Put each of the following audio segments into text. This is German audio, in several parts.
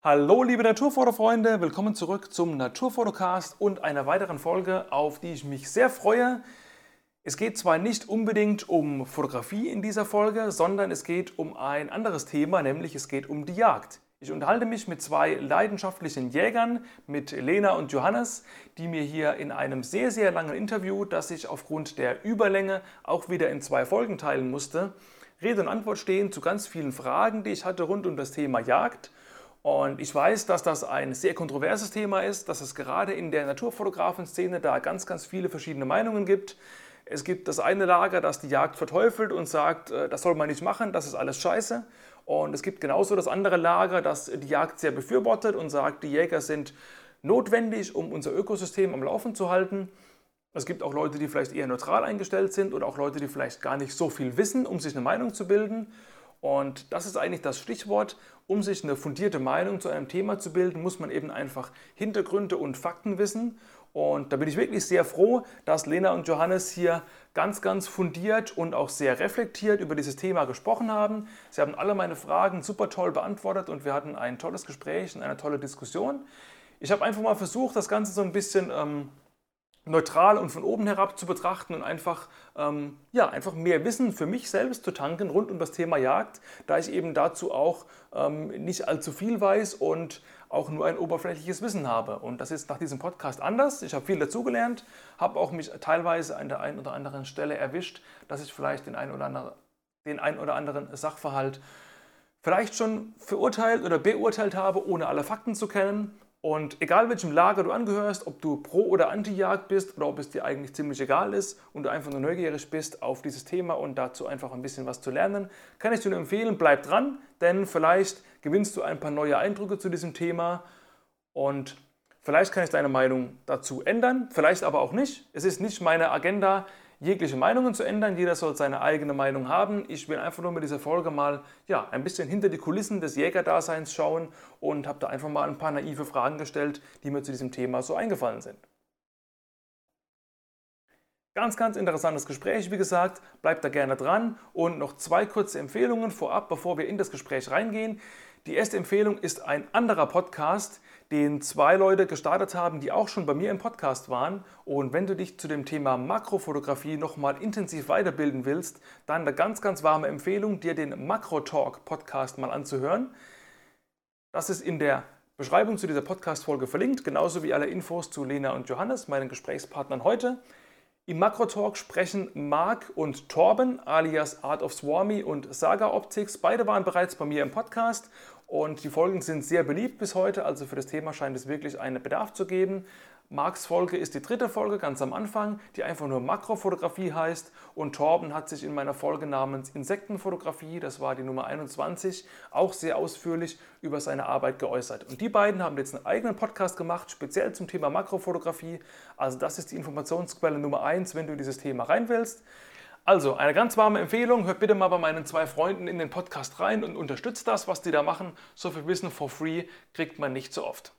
Hallo liebe Naturfotofreunde, willkommen zurück zum Naturfotocast und einer weiteren Folge, auf die ich mich sehr freue. Es geht zwar nicht unbedingt um Fotografie in dieser Folge, sondern es geht um ein anderes Thema, nämlich es geht um die Jagd. Ich unterhalte mich mit zwei leidenschaftlichen Jägern, mit Lena und Johannes, die mir hier in einem sehr, sehr langen Interview, das ich aufgrund der Überlänge auch wieder in zwei Folgen teilen musste, Rede und Antwort stehen zu ganz vielen Fragen, die ich hatte rund um das Thema Jagd. Und ich weiß, dass das ein sehr kontroverses Thema ist, dass es gerade in der Naturfotografen-Szene da ganz, ganz viele verschiedene Meinungen gibt. Es gibt das eine Lager, das die Jagd verteufelt und sagt, äh, das soll man nicht machen, das ist alles scheiße. Und es gibt genauso das andere Lager, das die Jagd sehr befürwortet und sagt, die Jäger sind notwendig, um unser Ökosystem am Laufen zu halten. Es gibt auch Leute, die vielleicht eher neutral eingestellt sind oder auch Leute, die vielleicht gar nicht so viel wissen, um sich eine Meinung zu bilden. Und das ist eigentlich das Stichwort. Um sich eine fundierte Meinung zu einem Thema zu bilden, muss man eben einfach Hintergründe und Fakten wissen. Und da bin ich wirklich sehr froh, dass Lena und Johannes hier ganz, ganz fundiert und auch sehr reflektiert über dieses Thema gesprochen haben. Sie haben alle meine Fragen super toll beantwortet und wir hatten ein tolles Gespräch und eine tolle Diskussion. Ich habe einfach mal versucht, das Ganze so ein bisschen ähm, neutral und von oben herab zu betrachten und einfach, ähm, ja, einfach mehr Wissen für mich selbst zu tanken rund um das Thema Jagd, da ich eben dazu auch ähm, nicht allzu viel weiß und auch nur ein oberflächliches Wissen habe. Und das ist nach diesem Podcast anders. Ich habe viel dazugelernt, habe auch mich teilweise an der einen oder anderen Stelle erwischt, dass ich vielleicht den einen oder anderen, den einen oder anderen Sachverhalt vielleicht schon verurteilt oder beurteilt habe, ohne alle Fakten zu kennen und egal welchem Lager du angehörst, ob du pro oder anti-Jagd bist oder ob es dir eigentlich ziemlich egal ist und du einfach nur neugierig bist auf dieses Thema und dazu einfach ein bisschen was zu lernen, kann ich dir nur empfehlen, bleib dran, denn vielleicht gewinnst du ein paar neue Eindrücke zu diesem Thema und vielleicht kann ich deine Meinung dazu ändern, vielleicht aber auch nicht. Es ist nicht meine Agenda, jegliche Meinungen zu ändern. Jeder soll seine eigene Meinung haben. Ich will einfach nur mit dieser Folge mal ja, ein bisschen hinter die Kulissen des Jägerdaseins schauen und habe da einfach mal ein paar naive Fragen gestellt, die mir zu diesem Thema so eingefallen sind. Ganz, ganz interessantes Gespräch, wie gesagt. Bleibt da gerne dran. Und noch zwei kurze Empfehlungen vorab, bevor wir in das Gespräch reingehen. Die erste Empfehlung ist ein anderer Podcast, den zwei Leute gestartet haben, die auch schon bei mir im Podcast waren. Und wenn du dich zu dem Thema Makrofotografie nochmal intensiv weiterbilden willst, dann eine ganz, ganz warme Empfehlung, dir den Makro Talk Podcast mal anzuhören. Das ist in der Beschreibung zu dieser Podcast-Folge verlinkt, genauso wie alle Infos zu Lena und Johannes, meinen Gesprächspartnern heute. Im Makro-Talk sprechen Marc und Torben alias Art of Swarmy und Saga Optics. Beide waren bereits bei mir im Podcast und die Folgen sind sehr beliebt bis heute, also für das Thema scheint es wirklich einen Bedarf zu geben. Marks Folge ist die dritte Folge ganz am Anfang, die einfach nur Makrofotografie heißt. Und Torben hat sich in meiner Folge namens Insektenfotografie, das war die Nummer 21, auch sehr ausführlich über seine Arbeit geäußert. Und die beiden haben jetzt einen eigenen Podcast gemacht, speziell zum Thema Makrofotografie. Also das ist die Informationsquelle Nummer 1, wenn du in dieses Thema rein willst. Also, eine ganz warme Empfehlung, hört bitte mal bei meinen zwei Freunden in den Podcast rein und unterstützt das, was die da machen. So viel Wissen for free kriegt man nicht so oft.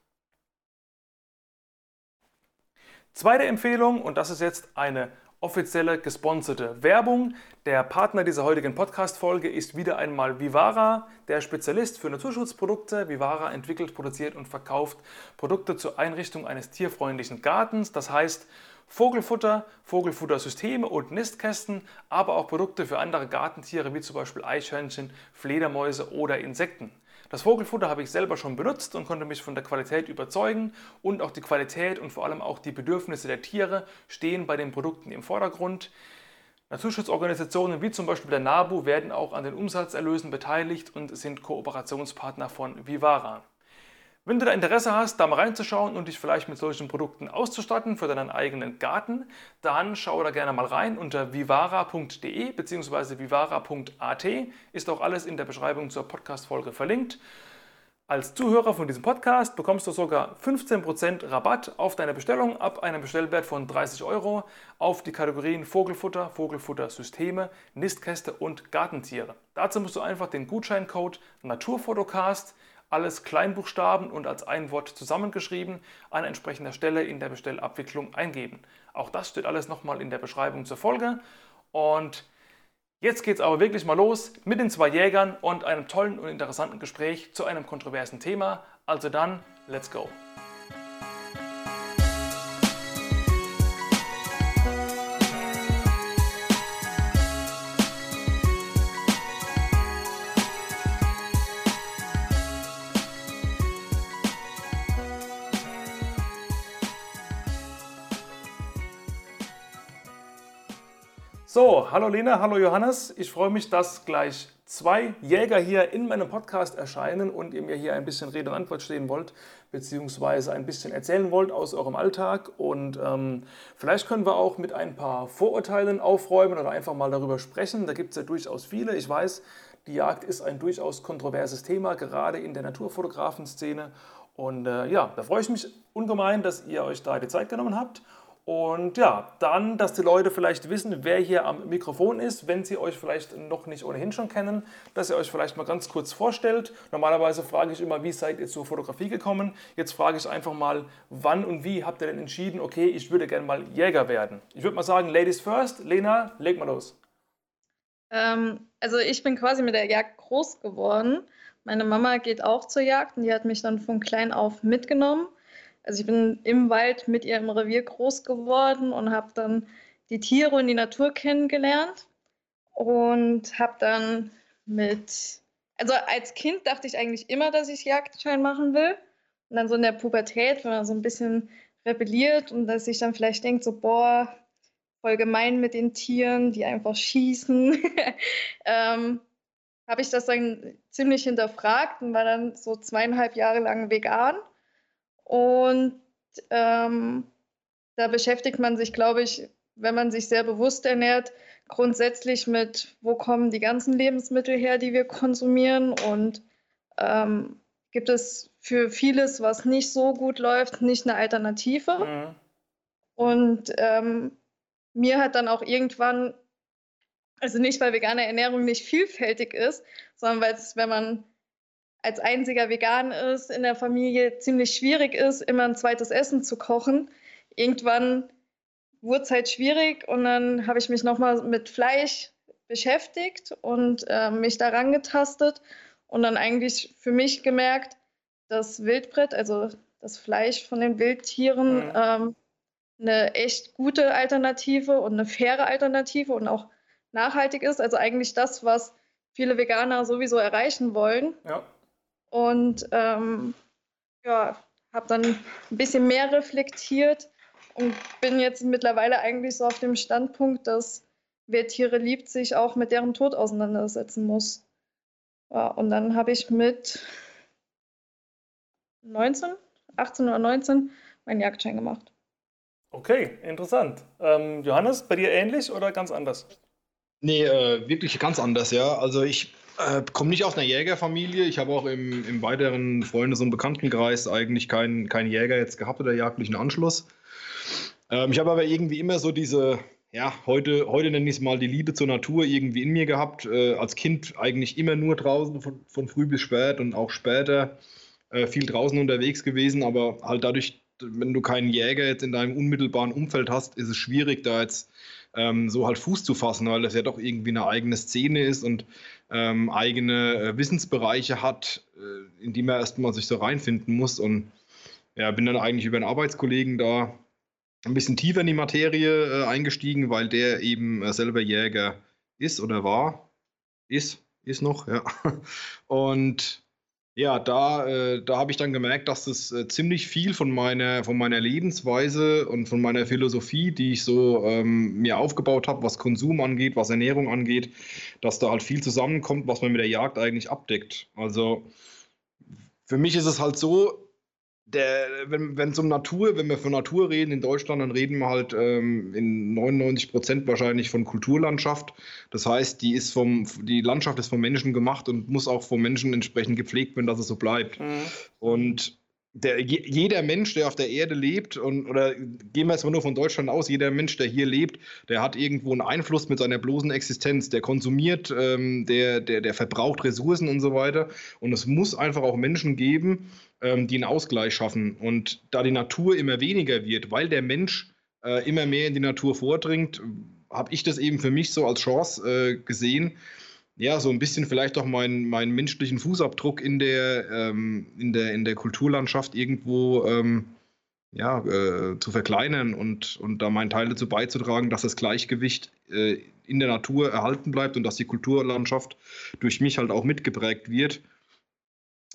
Zweite Empfehlung, und das ist jetzt eine offizielle gesponserte Werbung. Der Partner dieser heutigen Podcast-Folge ist wieder einmal Vivara, der Spezialist für Naturschutzprodukte. Vivara entwickelt, produziert und verkauft Produkte zur Einrichtung eines tierfreundlichen Gartens. Das heißt, Vogelfutter, Vogelfuttersysteme und Nistkästen, aber auch Produkte für andere Gartentiere wie zum Beispiel Eichhörnchen, Fledermäuse oder Insekten. Das Vogelfutter habe ich selber schon benutzt und konnte mich von der Qualität überzeugen und auch die Qualität und vor allem auch die Bedürfnisse der Tiere stehen bei den Produkten im Vordergrund. Naturschutzorganisationen wie zum Beispiel der NABU werden auch an den Umsatzerlösen beteiligt und sind Kooperationspartner von Vivara. Wenn du da Interesse hast, da mal reinzuschauen und dich vielleicht mit solchen Produkten auszustatten für deinen eigenen Garten, dann schau da gerne mal rein unter vivara.de bzw. vivara.at ist auch alles in der Beschreibung zur Podcast-Folge verlinkt. Als Zuhörer von diesem Podcast bekommst du sogar 15% Rabatt auf deine Bestellung ab einem Bestellwert von 30 Euro auf die Kategorien Vogelfutter, Vogelfuttersysteme, Nistkäste und Gartentiere. Dazu musst du einfach den Gutscheincode Naturfotocast alles Kleinbuchstaben und als ein Wort zusammengeschrieben an entsprechender Stelle in der Bestellabwicklung eingeben. Auch das steht alles nochmal in der Beschreibung zur Folge. Und Jetzt geht's aber wirklich mal los mit den zwei Jägern und einem tollen und interessanten Gespräch zu einem kontroversen Thema. Also dann, let's go! Hallo Lena, hallo Johannes. Ich freue mich, dass gleich zwei Jäger hier in meinem Podcast erscheinen und ihr mir hier ein bisschen Rede und Antwort stehen wollt, beziehungsweise ein bisschen erzählen wollt aus eurem Alltag. Und ähm, vielleicht können wir auch mit ein paar Vorurteilen aufräumen oder einfach mal darüber sprechen. Da gibt es ja durchaus viele. Ich weiß, die Jagd ist ein durchaus kontroverses Thema, gerade in der Naturfotografenszene. Und äh, ja, da freue ich mich ungemein, dass ihr euch da die Zeit genommen habt. Und ja, dann, dass die Leute vielleicht wissen, wer hier am Mikrofon ist, wenn sie euch vielleicht noch nicht ohnehin schon kennen, dass ihr euch vielleicht mal ganz kurz vorstellt. Normalerweise frage ich immer, wie seid ihr zur Fotografie gekommen? Jetzt frage ich einfach mal, wann und wie habt ihr denn entschieden, okay, ich würde gerne mal Jäger werden? Ich würde mal sagen, Ladies first. Lena, leg mal los. Ähm, also ich bin quasi mit der Jagd groß geworden. Meine Mama geht auch zur Jagd und die hat mich dann von klein auf mitgenommen. Also ich bin im Wald mit ihr im Revier groß geworden und habe dann die Tiere und die Natur kennengelernt und habe dann mit, also als Kind dachte ich eigentlich immer, dass ich Jagdschein machen will. Und dann so in der Pubertät, wenn man so ein bisschen rebelliert und dass ich dann vielleicht denkt, so, boah, voll gemein mit den Tieren, die einfach schießen, ähm, habe ich das dann ziemlich hinterfragt und war dann so zweieinhalb Jahre lang vegan und ähm, da beschäftigt man sich, glaube ich, wenn man sich sehr bewusst ernährt, grundsätzlich mit, wo kommen die ganzen Lebensmittel her, die wir konsumieren und ähm, gibt es für vieles, was nicht so gut läuft, nicht eine Alternative. Mhm. Und ähm, mir hat dann auch irgendwann, also nicht, weil vegane Ernährung nicht vielfältig ist, sondern weil es, wenn man als einziger vegan ist, in der Familie ziemlich schwierig ist, immer ein zweites Essen zu kochen. Irgendwann wurde es halt schwierig und dann habe ich mich nochmal mit Fleisch beschäftigt und äh, mich daran getastet und dann eigentlich für mich gemerkt, dass Wildbrett, also das Fleisch von den Wildtieren, mhm. ähm, eine echt gute Alternative und eine faire Alternative und auch nachhaltig ist. Also eigentlich das, was viele Veganer sowieso erreichen wollen. Ja. Und ähm, ja, habe dann ein bisschen mehr reflektiert und bin jetzt mittlerweile eigentlich so auf dem Standpunkt, dass wer Tiere liebt, sich auch mit deren Tod auseinandersetzen muss. Ja, und dann habe ich mit 19, 18 oder 19 meinen Jagdschein gemacht. Okay, interessant. Ähm, Johannes, bei dir ähnlich oder ganz anders? Nee, äh, wirklich ganz anders, ja. Also ich äh, komme nicht aus einer Jägerfamilie. Ich habe auch im, im weiteren Freundes- und Bekanntenkreis eigentlich keinen kein Jäger jetzt gehabt oder jagdlichen Anschluss. Ähm, ich habe aber irgendwie immer so diese, ja, heute, heute nenne ich es mal die Liebe zur Natur irgendwie in mir gehabt. Äh, als Kind eigentlich immer nur draußen von, von früh bis spät und auch später äh, viel draußen unterwegs gewesen, aber halt dadurch, wenn du keinen Jäger jetzt in deinem unmittelbaren Umfeld hast, ist es schwierig, da jetzt ähm, so halt Fuß zu fassen, weil das ja doch irgendwie eine eigene Szene ist und ähm, eigene äh, Wissensbereiche hat, äh, in die man erstmal sich so reinfinden muss. Und ja, bin dann eigentlich über einen Arbeitskollegen da ein bisschen tiefer in die Materie äh, eingestiegen, weil der eben äh, selber Jäger ist oder war. Ist, ist noch, ja. Und ja, da, äh, da habe ich dann gemerkt, dass das äh, ziemlich viel von meiner, von meiner Lebensweise und von meiner Philosophie, die ich so ähm, mir aufgebaut habe, was Konsum angeht, was Ernährung angeht, dass da halt viel zusammenkommt, was man mit der Jagd eigentlich abdeckt. Also für mich ist es halt so, der, wenn es um Natur, wenn wir von Natur reden in Deutschland, dann reden wir halt ähm, in 99 Prozent wahrscheinlich von Kulturlandschaft. Das heißt, die ist vom, die Landschaft ist vom Menschen gemacht und muss auch vom Menschen entsprechend gepflegt werden, dass es so bleibt. Mhm. Und der, jeder Mensch, der auf der Erde lebt, und, oder gehen wir jetzt mal nur von Deutschland aus, jeder Mensch, der hier lebt, der hat irgendwo einen Einfluss mit seiner bloßen Existenz, der konsumiert, ähm, der, der, der verbraucht Ressourcen und so weiter. Und es muss einfach auch Menschen geben, ähm, die einen Ausgleich schaffen. Und da die Natur immer weniger wird, weil der Mensch äh, immer mehr in die Natur vordringt, habe ich das eben für mich so als Chance äh, gesehen, ja, so ein bisschen vielleicht auch meinen, meinen menschlichen Fußabdruck in der, ähm, in der, in der Kulturlandschaft irgendwo ähm, ja, äh, zu verkleinern und, und da meinen Teil dazu beizutragen, dass das Gleichgewicht äh, in der Natur erhalten bleibt und dass die Kulturlandschaft durch mich halt auch mitgeprägt wird.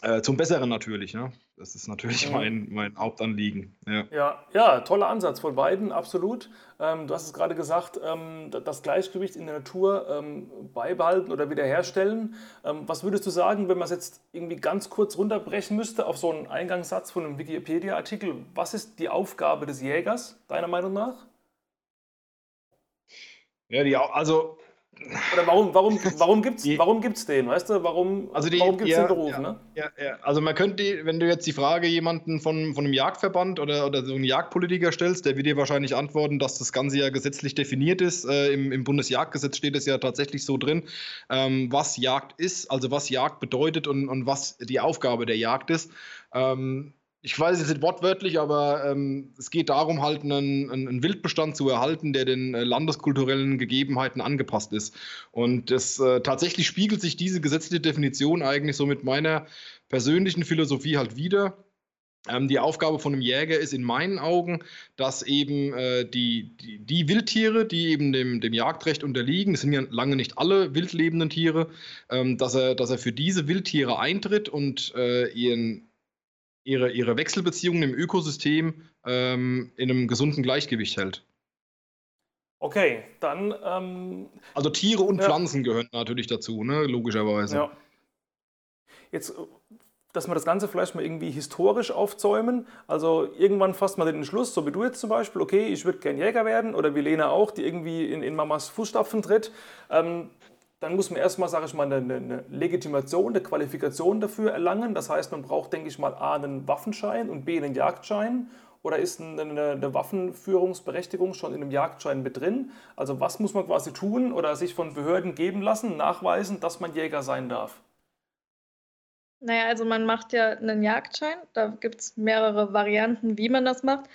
Äh, zum Besseren natürlich, ne? Das ist natürlich mhm. mein, mein Hauptanliegen. Ja. ja. Ja, toller Ansatz von beiden, absolut. Ähm, du hast es gerade gesagt, ähm, das Gleichgewicht in der Natur ähm, beibehalten oder wiederherstellen. Ähm, was würdest du sagen, wenn man es jetzt irgendwie ganz kurz runterbrechen müsste auf so einen Eingangssatz von einem Wikipedia-Artikel? Was ist die Aufgabe des Jägers, deiner Meinung nach? Ja, die, also oder warum, warum, warum gibt es warum gibt's den, weißt du? Warum, also warum gibt es ja, den Beruf, ja, ne? Ja, ja. Also man könnte, wenn du jetzt die Frage jemanden von, von einem Jagdverband oder, oder so einen Jagdpolitiker stellst, der wird dir wahrscheinlich antworten, dass das Ganze ja gesetzlich definiert ist. Äh, im, Im Bundesjagdgesetz steht es ja tatsächlich so drin, ähm, was Jagd ist, also was Jagd bedeutet und, und was die Aufgabe der Jagd ist. Ähm, ich weiß es nicht wortwörtlich, aber ähm, es geht darum, halt einen, einen, Wildbestand zu erhalten, der den äh, landeskulturellen Gegebenheiten angepasst ist. Und das, äh, tatsächlich spiegelt sich diese gesetzliche Definition eigentlich so mit meiner persönlichen Philosophie halt wieder. Ähm, die Aufgabe von einem Jäger ist in meinen Augen, dass eben äh, die, die, die, Wildtiere, die eben dem, dem Jagdrecht unterliegen, das sind ja lange nicht alle wildlebenden Tiere, ähm, dass, er, dass er für diese Wildtiere eintritt und äh, ihren ihre, ihre Wechselbeziehungen im Ökosystem ähm, in einem gesunden Gleichgewicht hält. Okay, dann. Ähm, also Tiere und ja. Pflanzen gehören natürlich dazu, ne? logischerweise. Ja. Jetzt, dass wir das Ganze vielleicht mal irgendwie historisch aufzäumen. Also irgendwann fasst man den Entschluss, so wie du jetzt zum Beispiel, okay, ich würde gern Jäger werden oder wie Lena auch, die irgendwie in, in Mamas Fußstapfen tritt. Ähm, dann muss man erstmal, sage ich mal, eine, eine, Legitimation, eine Qualifikation dafür erlangen. Das heißt, man braucht, denke ich mal, A, einen Waffenschein und B, einen Jagdschein. Oder ist eine, eine Waffenführungsberechtigung schon in einem Jagdschein mit drin? Also was muss man quasi tun oder sich von Behörden geben lassen, nachweisen, dass man Jäger sein darf? Naja, also man macht ja einen Jagdschein. Da gibt es mehrere Varianten, wie man das macht.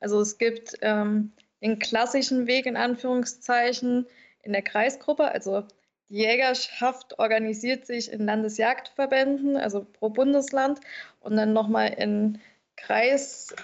Also es gibt ähm, den klassischen Weg in Anführungszeichen in der Kreisgruppe. Also die Jägerschaft organisiert sich in Landesjagdverbänden, also pro Bundesland, und dann nochmal in Kreis,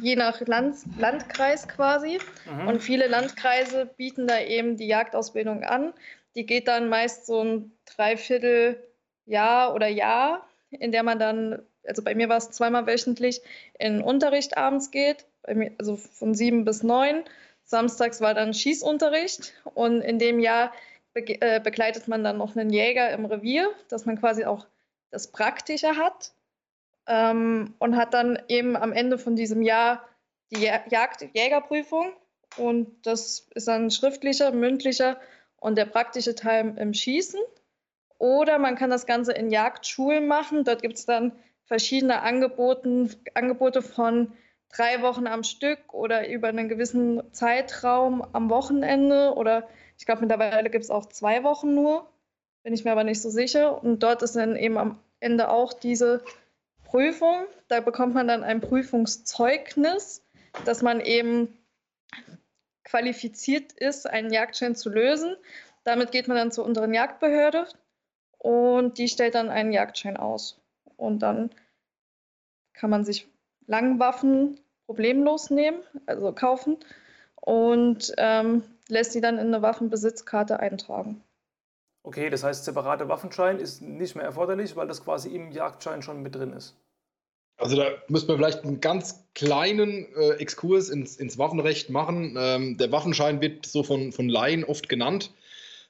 je nach Land, Landkreis quasi. Mhm. Und viele Landkreise bieten da eben die Jagdausbildung an. Die geht dann meist so ein Dreivierteljahr oder Jahr, in der man dann, also bei mir war es zweimal wöchentlich, in Unterricht abends geht, mir, also von sieben bis neun. Samstags war dann Schießunterricht und in dem Jahr be äh, begleitet man dann noch einen Jäger im Revier, dass man quasi auch das Praktische hat ähm, und hat dann eben am Ende von diesem Jahr die Jagd Jägerprüfung und das ist dann schriftlicher, mündlicher und der praktische Teil im Schießen. Oder man kann das Ganze in Jagdschulen machen. Dort gibt es dann verschiedene Angeboten, Angebote von drei Wochen am Stück oder über einen gewissen Zeitraum am Wochenende oder ich glaube, mittlerweile gibt es auch zwei Wochen nur, bin ich mir aber nicht so sicher. Und dort ist dann eben am Ende auch diese Prüfung. Da bekommt man dann ein Prüfungszeugnis, dass man eben qualifiziert ist, einen Jagdschein zu lösen. Damit geht man dann zur unteren Jagdbehörde und die stellt dann einen Jagdschein aus. Und dann kann man sich Langwaffen problemlos nehmen, also kaufen. Und ähm, lässt sie dann in eine Waffenbesitzkarte eintragen. Okay, das heißt, separater Waffenschein ist nicht mehr erforderlich, weil das quasi im Jagdschein schon mit drin ist. Also da müssen wir vielleicht einen ganz kleinen äh, Exkurs ins, ins, Waffenrecht machen. Ähm, der Waffenschein wird so von, von Laien oft genannt.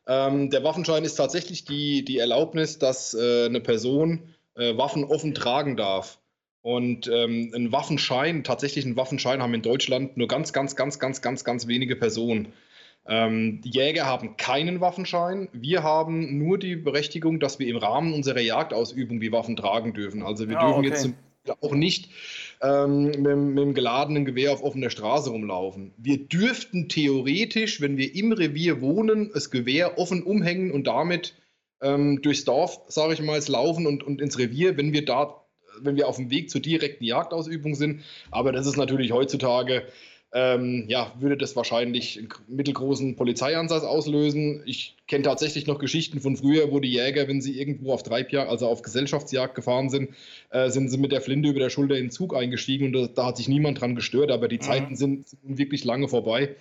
Ähm, der Waffenschein ist tatsächlich die, die Erlaubnis, dass äh, eine Person äh, Waffen offen tragen darf. Und ähm, einen Waffenschein, tatsächlich einen Waffenschein haben in Deutschland nur ganz, ganz, ganz, ganz, ganz, ganz wenige Personen. Ähm, die Jäger haben keinen Waffenschein. Wir haben nur die Berechtigung, dass wir im Rahmen unserer Jagdausübung die Waffen tragen dürfen. Also wir ja, dürfen okay. jetzt auch nicht ähm, mit, mit dem geladenen Gewehr auf offener Straße rumlaufen. Wir dürften theoretisch, wenn wir im Revier wohnen, das Gewehr offen umhängen und damit ähm, durchs Dorf, sage ich mal, laufen und, und ins Revier, wenn wir da, wenn wir auf dem Weg zur direkten Jagdausübung sind. Aber das ist natürlich heutzutage ähm, ja, würde das wahrscheinlich einen mittelgroßen Polizeieinsatz auslösen. Ich kenne tatsächlich noch Geschichten von früher, wo die Jäger, wenn sie irgendwo auf Treibjagd, also auf Gesellschaftsjagd gefahren sind, äh, sind sie mit der Flinte über der Schulter in den Zug eingestiegen und da, da hat sich niemand dran gestört, aber die mhm. Zeiten sind, sind, wirklich lange vorbei.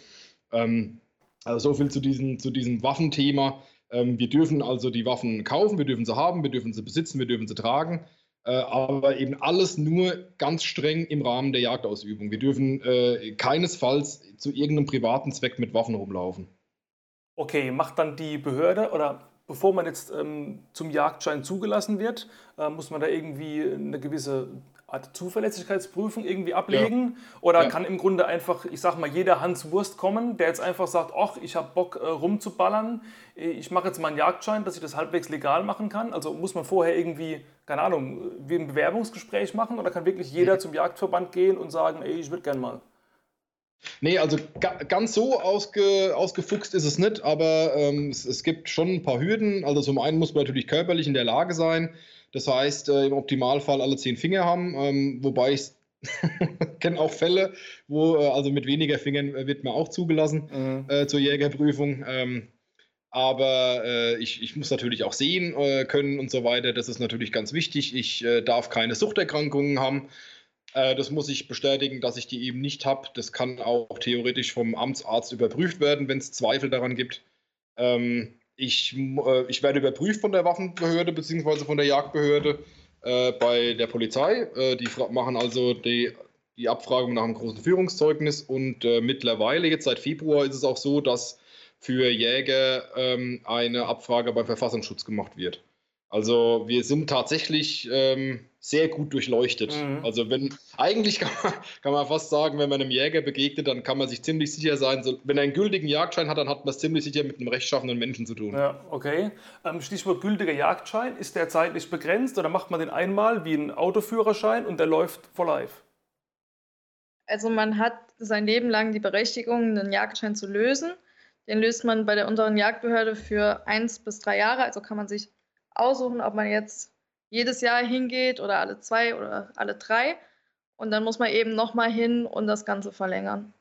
Ähm, also so viel zu, diesen, zu diesem Waffenthema. Ähm, wir dürfen also die Waffen kaufen, wir dürfen sie haben, wir dürfen sie besitzen, wir dürfen sie tragen. Äh, aber eben alles nur ganz streng im Rahmen der Jagdausübung. Wir dürfen äh, keinesfalls zu irgendeinem privaten Zweck mit Waffen rumlaufen. Okay, macht dann die Behörde oder bevor man jetzt ähm, zum Jagdschein zugelassen wird, äh, muss man da irgendwie eine gewisse Art Zuverlässigkeitsprüfung irgendwie ablegen? Ja. Oder ja. kann im Grunde einfach, ich sag mal, jeder Hans Wurst kommen, der jetzt einfach sagt, ach, ich habe Bock äh, rumzuballern, ich mache jetzt mal einen Jagdschein, dass ich das halbwegs legal machen kann? Also muss man vorher irgendwie, keine Ahnung, wie ein Bewerbungsgespräch machen oder kann wirklich jeder mhm. zum Jagdverband gehen und sagen, ey, ich würde gern mal? Nee, also ga, ganz so ausge, ausgefuchst ist es nicht, aber ähm, es, es, gibt schon ein paar Hürden. Also zum einen muss man natürlich körperlich in der Lage sein, das heißt, äh, im Optimalfall alle zehn Finger haben, ähm, wobei ich kenne auch Fälle, wo äh, also mit weniger Fingern äh, wird man auch zugelassen mhm. äh, zur Jägerprüfung. Ähm, aber äh, ich, ich, muss natürlich auch sehen äh, können und so weiter. Das ist natürlich ganz wichtig. Ich darf keine Suchterkrankungen haben. das muss ich bestätigen, dass ich die eben nicht habe. Das kann auch theoretisch vom Amtsarzt überprüft werden, wenn es Zweifel daran gibt. Ähm, ich, äh, ich werde überprüft von der Waffenbehörde bzw. von der Jagdbehörde äh, bei der Polizei. Äh, die machen also die, die Abfragung nach einem großen Führungszeugnis und äh, mittlerweile, jetzt seit Februar, ist es auch so, dass für Jäger ähm, eine Abfrage beim Verfassungsschutz gemacht wird. Also wir sind tatsächlich ähm, sehr gut durchleuchtet. Mhm. Also wenn, eigentlich kann man, kann man fast sagen, wenn man einem Jäger begegnet, dann kann man sich ziemlich sicher sein, so, wenn er einen gültigen Jagdschein hat, dann hat man es ziemlich sicher mit einem rechtschaffenden Menschen zu tun. Ja, okay. Ähm, Stichwort gültiger Jagdschein, ist der zeitlich begrenzt oder macht man den einmal wie ein Autoführerschein und der läuft for life? Also man hat sein Leben lang die Berechtigung, einen Jagdschein zu lösen. Den löst man bei der unteren Jagdbehörde für eins bis drei Jahre, also kann man sich aussuchen, ob man jetzt jedes Jahr hingeht oder alle zwei oder alle drei. Und dann muss man eben nochmal hin und das Ganze verlängern.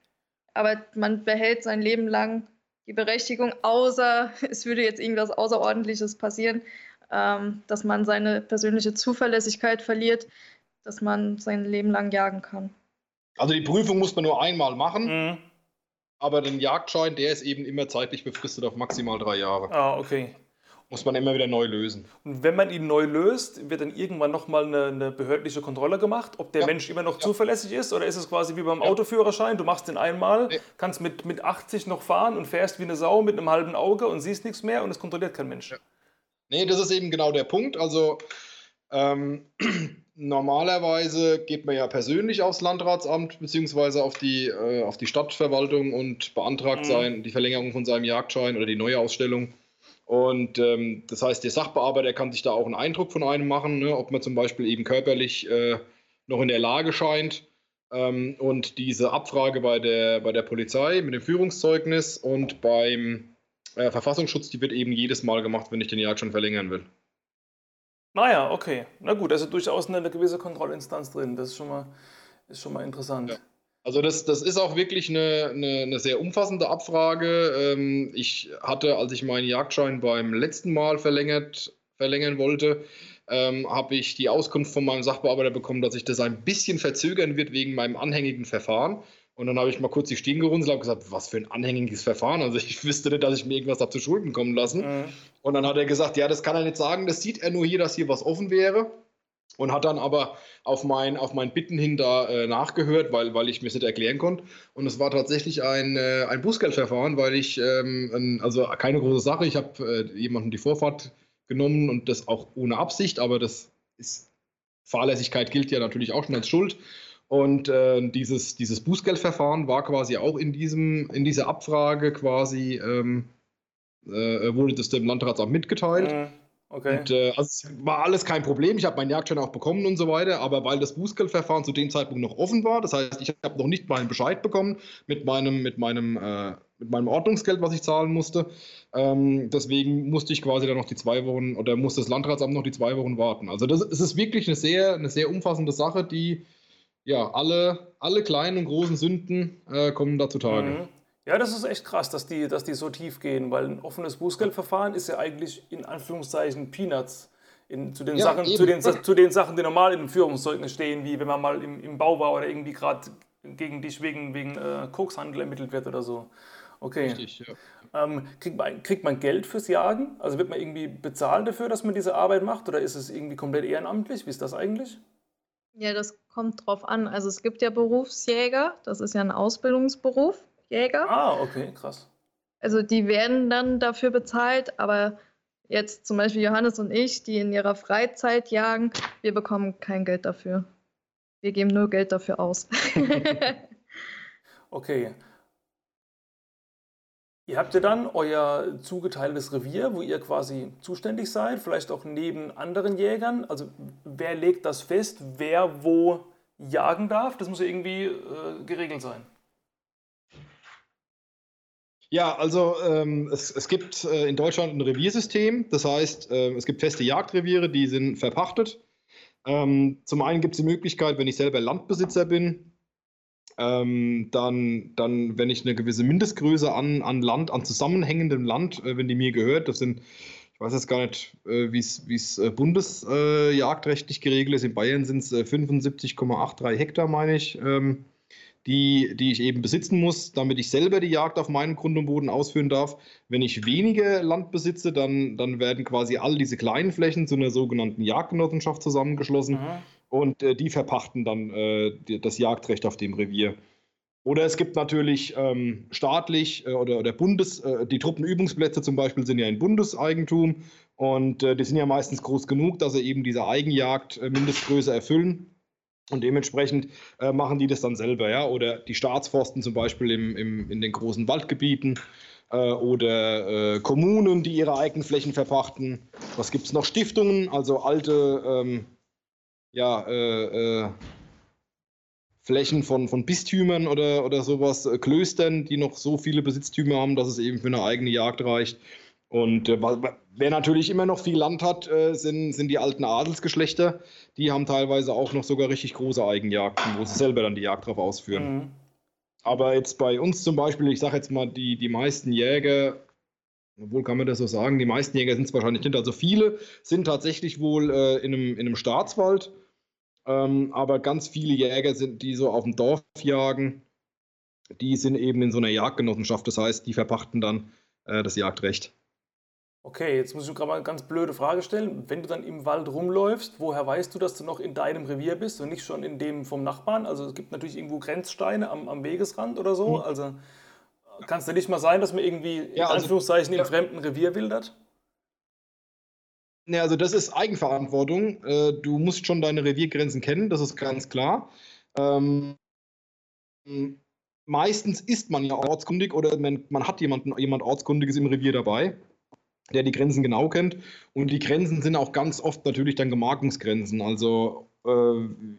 Aber man behält sein Leben lang die Berechtigung, außer es würde jetzt irgendwas Außerordentliches passieren, ähm, dass man seine persönliche Zuverlässigkeit verliert, dass man sein Leben lang jagen kann. Also die Prüfung muss man nur einmal machen. Mhm. Aber den Jagdschein, der ist eben immer zeitlich befristet auf maximal drei Jahre. Ah, okay muss man immer wieder neu lösen. Und wenn man ihn neu löst, wird dann irgendwann nochmal eine, eine behördliche Kontrolle gemacht, ob der ja. Mensch immer noch ja. zuverlässig ist oder ist es quasi wie beim ja. Autoführerschein, du machst den einmal, kannst mit, mit 80 noch fahren und fährst wie eine Sau mit einem halben Auge und siehst nichts mehr und es kontrolliert kein Mensch. Ja. Nee, das ist eben genau der Punkt. Also ähm, normalerweise geht man ja persönlich aufs Landratsamt bzw. Auf, die, äh, auf die Stadtverwaltung und beantragt mhm. sein, die Verlängerung von seinem Jagdschein oder die Neuausstellung. Und ähm, das heißt, der Sachbearbeiter kann sich da auch einen Eindruck von einem machen, ne, ob man zum Beispiel eben körperlich äh, noch in der Lage scheint. Ähm, und diese Abfrage bei der, bei der Polizei mit dem Führungszeugnis und beim äh, Verfassungsschutz, die wird eben jedes Mal gemacht, wenn ich den Jagd schon verlängern will. Naja, okay. Na gut, also durchaus eine, eine gewisse Kontrollinstanz drin. Das ist schon mal, ist schon mal interessant. Ja. Also das, das ist auch wirklich eine, eine, eine sehr umfassende Abfrage. Ähm, ich hatte, als ich meinen Jagdschein beim letzten Mal verlängert, verlängern wollte, ähm, habe ich die Auskunft von meinem Sachbearbeiter bekommen, dass sich das ein bisschen verzögern wird wegen meinem anhängigen Verfahren. Und dann habe ich mal kurz die Stirn gerunzelt und gesagt, was für ein anhängiges Verfahren. Also ich wüsste nicht, dass ich mir irgendwas da zu Schulden kommen lassen. Mhm. Und dann hat er gesagt, ja, das kann er nicht sagen, das sieht er nur hier, dass hier was offen wäre und hat dann aber auf mein, auf mein Bitten hin da äh, nachgehört, weil, weil ich mir es nicht erklären konnte. Und es war tatsächlich ein, äh, ein Bußgeldverfahren, weil ich, ähm, ein, also keine große Sache, ich habe äh, jemanden die Vorfahrt genommen und das auch ohne Absicht, aber das ist, Fahrlässigkeit gilt ja natürlich auch schon als Schuld. Und äh, dieses, dieses Bußgeldverfahren war quasi auch in, diesem, in dieser Abfrage quasi, ähm, äh, wurde das dem Landratsamt mitgeteilt. Mhm. Okay. Und, äh, also es war alles kein Problem. Ich habe meinen Jagdschein auch bekommen und so weiter. Aber weil das Bußgeldverfahren zu dem Zeitpunkt noch offen war, das heißt, ich habe noch nicht mal einen Bescheid bekommen mit meinem, mit meinem, äh, mit meinem Ordnungsgeld, was ich zahlen musste. Ähm, deswegen musste ich quasi dann noch die zwei Wochen oder musste das Landratsamt noch die zwei Wochen warten. Also das, es ist wirklich eine sehr, eine sehr umfassende Sache, die ja, alle, alle kleinen und großen Sünden äh, kommen da zutage. Mhm. Ja, das ist echt krass, dass die, dass die so tief gehen, weil ein offenes Bußgeldverfahren ist ja eigentlich in Anführungszeichen Peanuts. In, zu, den ja, Sachen, zu, den, zu den Sachen, die normal in dem Führungszeugnis stehen, wie wenn man mal im, im Bau war oder irgendwie gerade gegen dich wegen, wegen äh, Kokshandel ermittelt wird oder so. Okay. Richtig, ja. Ähm, kriegt, man, kriegt man Geld fürs Jagen? Also wird man irgendwie bezahlt dafür, dass man diese Arbeit macht oder ist es irgendwie komplett ehrenamtlich? Wie ist das eigentlich? Ja, das kommt drauf an. Also es gibt ja Berufsjäger, das ist ja ein Ausbildungsberuf. Jäger. Ah, okay, krass. Also die werden dann dafür bezahlt, aber jetzt zum Beispiel Johannes und ich, die in ihrer Freizeit jagen, wir bekommen kein Geld dafür. Wir geben nur Geld dafür aus. okay. Ihr habt ja dann euer zugeteiltes Revier, wo ihr quasi zuständig seid, vielleicht auch neben anderen Jägern. Also wer legt das fest, wer wo jagen darf? Das muss ja irgendwie äh, geregelt sein. Ja, also ähm, es, es gibt äh, in Deutschland ein Reviersystem. Das heißt, äh, es gibt feste Jagdreviere, die sind verpachtet. Ähm, zum einen gibt es die Möglichkeit, wenn ich selber Landbesitzer bin, ähm, dann, dann, wenn ich eine gewisse Mindestgröße an, an Land, an zusammenhängendem Land, äh, wenn die mir gehört, das sind, ich weiß jetzt gar nicht, äh, wie es äh, bundesjagdrechtlich geregelt ist. In Bayern sind es 75,83 Hektar, meine ich. Ähm, die, die ich eben besitzen muss, damit ich selber die Jagd auf meinem Grund und Boden ausführen darf. Wenn ich wenige Land besitze, dann, dann werden quasi all diese kleinen Flächen zu einer sogenannten Jagdgenossenschaft zusammengeschlossen mhm. und äh, die verpachten dann äh, die, das Jagdrecht auf dem Revier. Oder es gibt natürlich ähm, staatlich äh, oder, oder Bundes, äh, die Truppenübungsplätze zum Beispiel sind ja in Bundeseigentum und äh, die sind ja meistens groß genug, dass sie eben diese Eigenjagd äh, Mindestgröße erfüllen. Und dementsprechend äh, machen die das dann selber, ja. Oder die Staatsforsten zum Beispiel im, im, in den großen Waldgebieten äh, oder äh, Kommunen, die ihre eigenen Flächen verpachten. Was gibt es noch? Stiftungen, also alte ähm, ja, äh, äh, Flächen von, von Bistümern oder, oder sowas, äh, Klöstern, die noch so viele Besitztümer haben, dass es eben für eine eigene Jagd reicht. Und äh, wer natürlich immer noch viel Land hat, äh, sind, sind die alten Adelsgeschlechter. Die haben teilweise auch noch sogar richtig große Eigenjagden, wo sie selber dann die Jagd drauf ausführen. Mhm. Aber jetzt bei uns zum Beispiel, ich sage jetzt mal, die, die meisten Jäger, obwohl kann man das so sagen, die meisten Jäger sind es wahrscheinlich nicht, also viele sind tatsächlich wohl äh, in, einem, in einem Staatswald. Ähm, aber ganz viele Jäger sind, die so auf dem Dorf jagen, die sind eben in so einer Jagdgenossenschaft. Das heißt, die verpachten dann äh, das Jagdrecht. Okay, jetzt muss ich gerade mal eine ganz blöde Frage stellen. Wenn du dann im Wald rumläufst, woher weißt du, dass du noch in deinem Revier bist und nicht schon in dem vom Nachbarn? Also es gibt natürlich irgendwo Grenzsteine am, am Wegesrand oder so. Mhm. Also kann es ja nicht mal sein, dass man irgendwie in ja, also, Anführungszeichen ja. im fremden Revier wildert? Ja, also das ist Eigenverantwortung. Äh, du musst schon deine Reviergrenzen kennen, das ist ganz klar. Ähm, meistens ist man ja ortskundig oder man, man hat jemanden, jemand Ortskundiges im Revier dabei der die Grenzen genau kennt. Und die Grenzen sind auch ganz oft natürlich dann Gemarkungsgrenzen. Also äh,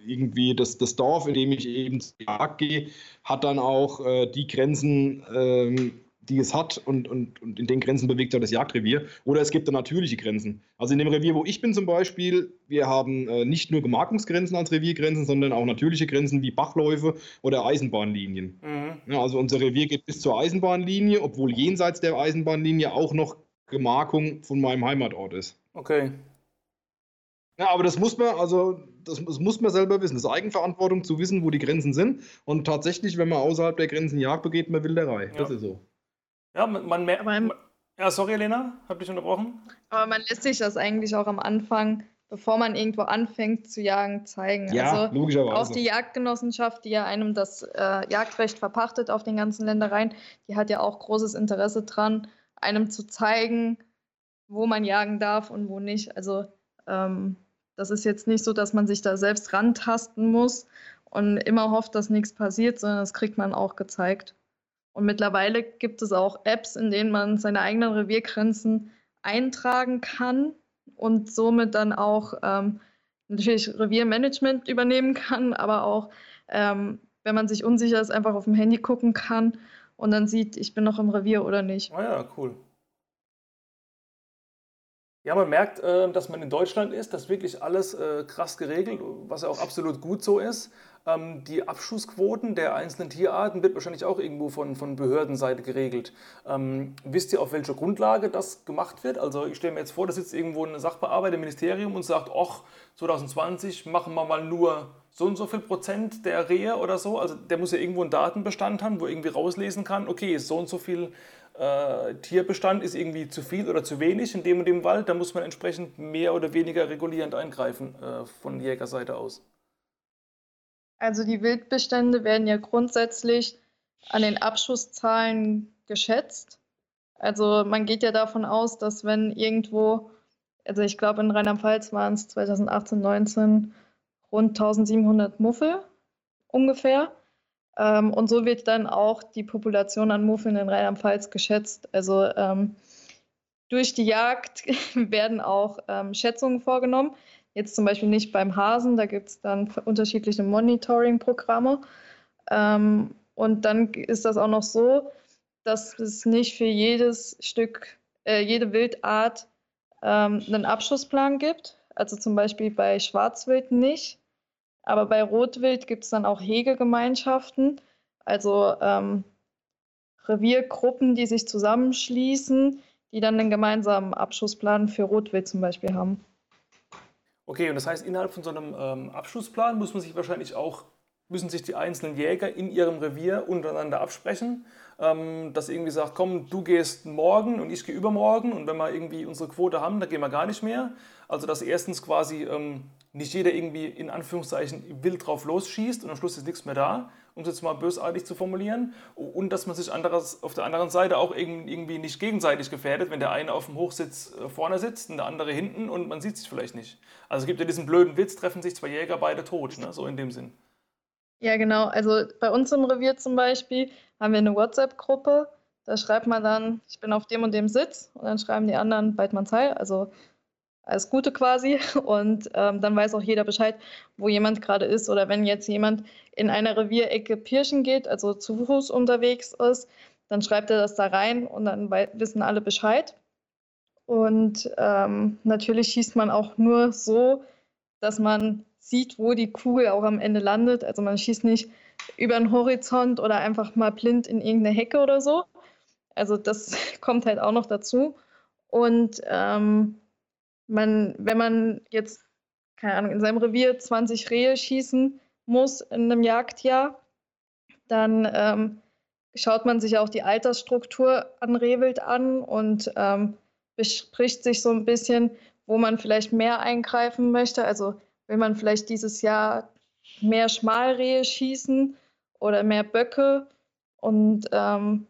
irgendwie das, das Dorf, in dem ich eben zur Jagd gehe, hat dann auch äh, die Grenzen, äh, die es hat und, und, und in den Grenzen bewegt sich das Jagdrevier. Oder es gibt dann natürliche Grenzen. Also in dem Revier, wo ich bin zum Beispiel, wir haben äh, nicht nur Gemarkungsgrenzen als Reviergrenzen, sondern auch natürliche Grenzen wie Bachläufe oder Eisenbahnlinien. Mhm. Ja, also unser Revier geht bis zur Eisenbahnlinie, obwohl jenseits der Eisenbahnlinie auch noch Gemarkung von meinem Heimatort ist. Okay. Ja, aber das muss man, also das, das, muss man selber wissen. Das ist Eigenverantwortung zu wissen, wo die Grenzen sind. Und tatsächlich, wenn man außerhalb der Grenzen Jagd begeht, man Wilderei. Ja. Das ist so. Ja, man, man merkt. Ja, sorry, Elena, hab dich unterbrochen. Aber man lässt sich das eigentlich auch am Anfang, bevor man irgendwo anfängt zu jagen, zeigen. Ja, also logischerweise. Auch die Jagdgenossenschaft, die ja einem das äh, Jagdrecht verpachtet auf den ganzen Ländereien, die hat ja auch großes Interesse dran, einem zu zeigen, wo man jagen darf und wo nicht. Also ähm, das ist jetzt nicht so, dass man sich da selbst rantasten muss und immer hofft, dass nichts passiert, sondern das kriegt man auch gezeigt. Und mittlerweile gibt es auch Apps, in denen man seine eigenen Reviergrenzen eintragen kann und somit dann auch ähm, natürlich Reviermanagement übernehmen kann, aber auch, ähm, wenn man sich unsicher ist, einfach auf dem Handy gucken kann und dann sieht, ich bin noch im Revier oder nicht. Ah ja, cool. Ja, man merkt, äh, dass man in Deutschland ist, dass wirklich alles äh, krass geregelt, was ja auch absolut gut so ist. Ähm, die Abschussquoten der einzelnen Tierarten wird wahrscheinlich auch irgendwo von, von Behördenseite geregelt. Ähm, wisst ihr, auf welcher Grundlage das gemacht wird? Also ich stelle mir jetzt vor, da sitzt irgendwo ein Sachbearbeiter im Ministerium und sagt, ach, 2020 machen wir mal nur so und so viel Prozent der Rehe oder so. Also der muss ja irgendwo einen Datenbestand haben, wo er irgendwie rauslesen kann, okay, so und so viel äh, Tierbestand ist irgendwie zu viel oder zu wenig in dem und dem Wald. Da muss man entsprechend mehr oder weniger regulierend eingreifen äh, von Jägerseite aus. Also die Wildbestände werden ja grundsätzlich an den Abschusszahlen geschätzt. Also man geht ja davon aus, dass wenn irgendwo, also ich glaube in Rheinland-Pfalz waren es 2018, 19 rund 1700 Muffel ungefähr. Ähm, und so wird dann auch die Population an Muffeln in Rheinland-Pfalz geschätzt. Also ähm, durch die Jagd werden auch ähm, Schätzungen vorgenommen. Jetzt zum Beispiel nicht beim Hasen, da gibt es dann unterschiedliche Monitoring-Programme. Ähm, und dann ist das auch noch so, dass es nicht für jedes Stück, äh, jede Wildart ähm, einen Abschussplan gibt. Also zum Beispiel bei Schwarzwild nicht. Aber bei Rotwild gibt es dann auch Hegegemeinschaften, also ähm, Reviergruppen, die sich zusammenschließen, die dann einen gemeinsamen Abschussplan für Rotwild zum Beispiel haben. Okay, und das heißt, innerhalb von so einem ähm, Abschussplan muss man sich wahrscheinlich auch, müssen sich die einzelnen Jäger in ihrem Revier untereinander absprechen, ähm, dass irgendwie sagt, komm, du gehst morgen und ich gehe übermorgen und wenn wir irgendwie unsere Quote haben, dann gehen wir gar nicht mehr. Also dass erstens quasi ähm, nicht jeder irgendwie in Anführungszeichen wild drauf losschießt und am Schluss ist nichts mehr da, um es jetzt mal bösartig zu formulieren. Und dass man sich anderes, auf der anderen Seite auch irgendwie nicht gegenseitig gefährdet, wenn der eine auf dem Hochsitz äh, vorne sitzt und der andere hinten und man sieht sich vielleicht nicht. Also es gibt ja diesen blöden Witz, treffen sich zwei Jäger beide tot, ne? so in dem Sinn. Ja, genau. Also bei uns im Revier zum Beispiel haben wir eine WhatsApp-Gruppe. Da schreibt man dann, ich bin auf dem und dem Sitz und dann schreiben die anderen Weidmannsheil, also alles Gute quasi. Und ähm, dann weiß auch jeder Bescheid, wo jemand gerade ist. Oder wenn jetzt jemand in einer Revierecke pirschen geht, also zu Fuß unterwegs ist, dann schreibt er das da rein und dann wissen alle Bescheid. Und ähm, natürlich schießt man auch nur so, dass man sieht, wo die Kugel auch am Ende landet. Also man schießt nicht über den Horizont oder einfach mal blind in irgendeine Hecke oder so. Also das kommt halt auch noch dazu. Und ähm, man, wenn man jetzt, keine Ahnung, in seinem Revier 20 Rehe schießen muss in einem Jagdjahr, dann ähm, schaut man sich auch die Altersstruktur an Rehwild an und ähm, bespricht sich so ein bisschen, wo man vielleicht mehr eingreifen möchte. Also will man vielleicht dieses Jahr mehr Schmalrehe schießen oder mehr Böcke. Und ähm,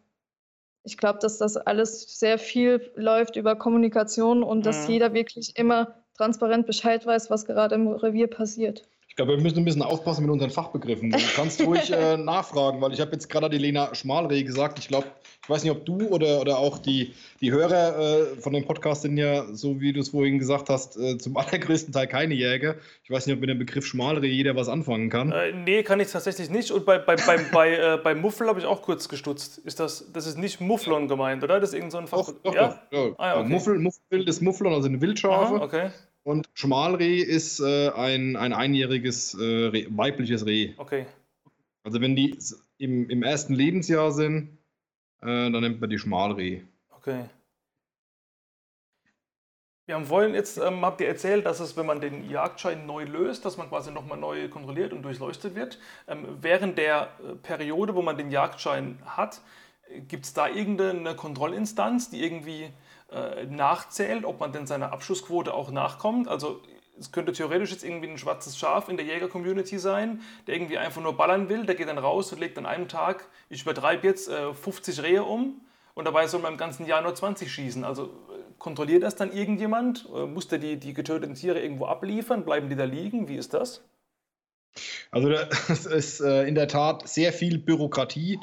ich glaube, dass das alles sehr viel läuft über Kommunikation und dass mhm. jeder wirklich immer transparent Bescheid weiß, was gerade im Revier passiert glaube, wir müssen ein bisschen aufpassen mit unseren Fachbegriffen. Du kannst ruhig äh, nachfragen, weil ich habe jetzt gerade die Lena Schmalreh gesagt. Ich glaube, ich weiß nicht, ob du oder, oder auch die, die Hörer äh, von dem Podcast sind ja, so wie du es vorhin gesagt hast, äh, zum allergrößten Teil keine Jäger. Ich weiß nicht, ob mit dem Begriff Schmalreh jeder was anfangen kann. Äh, nee, kann ich tatsächlich nicht. Und bei, bei, bei, bei, äh, bei Muffel habe ich auch kurz gestutzt. Ist das, das ist nicht Mufflon gemeint, oder? Das ist irgend so ein Fach. Doch, doch, ja? doch. Ja. Ah, ja, okay. Muffel, Muffel ist Mufflon, also eine Wildschafe. Aha, okay. Und Schmalreh ist äh, ein, ein einjähriges äh, Reh, weibliches Reh. Okay. Also wenn die im, im ersten Lebensjahr sind, äh, dann nennt man die Schmalreh. Okay. Wir haben vorhin jetzt, ähm, habt ihr erzählt, dass es, wenn man den Jagdschein neu löst, dass man quasi nochmal neu kontrolliert und durchleuchtet wird. Ähm, während der äh, Periode, wo man den Jagdschein hat, gibt es da irgendeine Kontrollinstanz, die irgendwie äh, nachzählt, ob man denn seiner Abschussquote auch nachkommt. Also es könnte theoretisch jetzt irgendwie ein schwarzes Schaf in der Jäger-Community sein, der irgendwie einfach nur ballern will, der geht dann raus und legt an einem Tag, ich übertreibe jetzt, 50 äh, Rehe um und dabei soll man im ganzen Jahr nur 20 schießen. Also äh, kontrolliert das dann irgendjemand? Muss der die, die getöteten Tiere irgendwo abliefern? Bleiben die da liegen? Wie ist das? Also es ist in der Tat sehr viel Bürokratie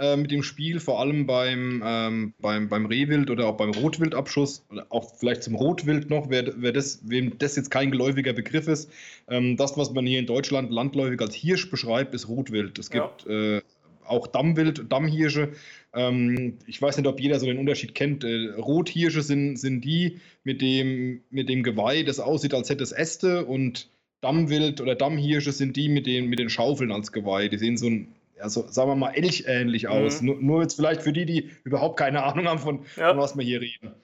äh, mit dem Spiel, vor allem beim, ähm, beim, beim Rehwild oder auch beim Rotwildabschuss, oder auch vielleicht zum Rotwild noch, wer, wer das, wem das jetzt kein geläufiger Begriff ist. Ähm, das, was man hier in Deutschland landläufig als Hirsch beschreibt, ist Rotwild. Es gibt ja. äh, auch Dammwild, Dammhirsche. Ähm, ich weiß nicht, ob jeder so den Unterschied kennt. Äh, Rothirsche sind, sind die mit dem, mit dem Geweih, das aussieht, als hätte es Äste und Dammwild oder Dammhirsche sind die mit den, mit den Schaufeln als Geweih. Die sehen so ein, ja, so, sagen wir mal, elchähnlich aus. Mhm. Nur, nur, jetzt vielleicht für die, die überhaupt keine Ahnung haben, von, ja. von was wir hier reden.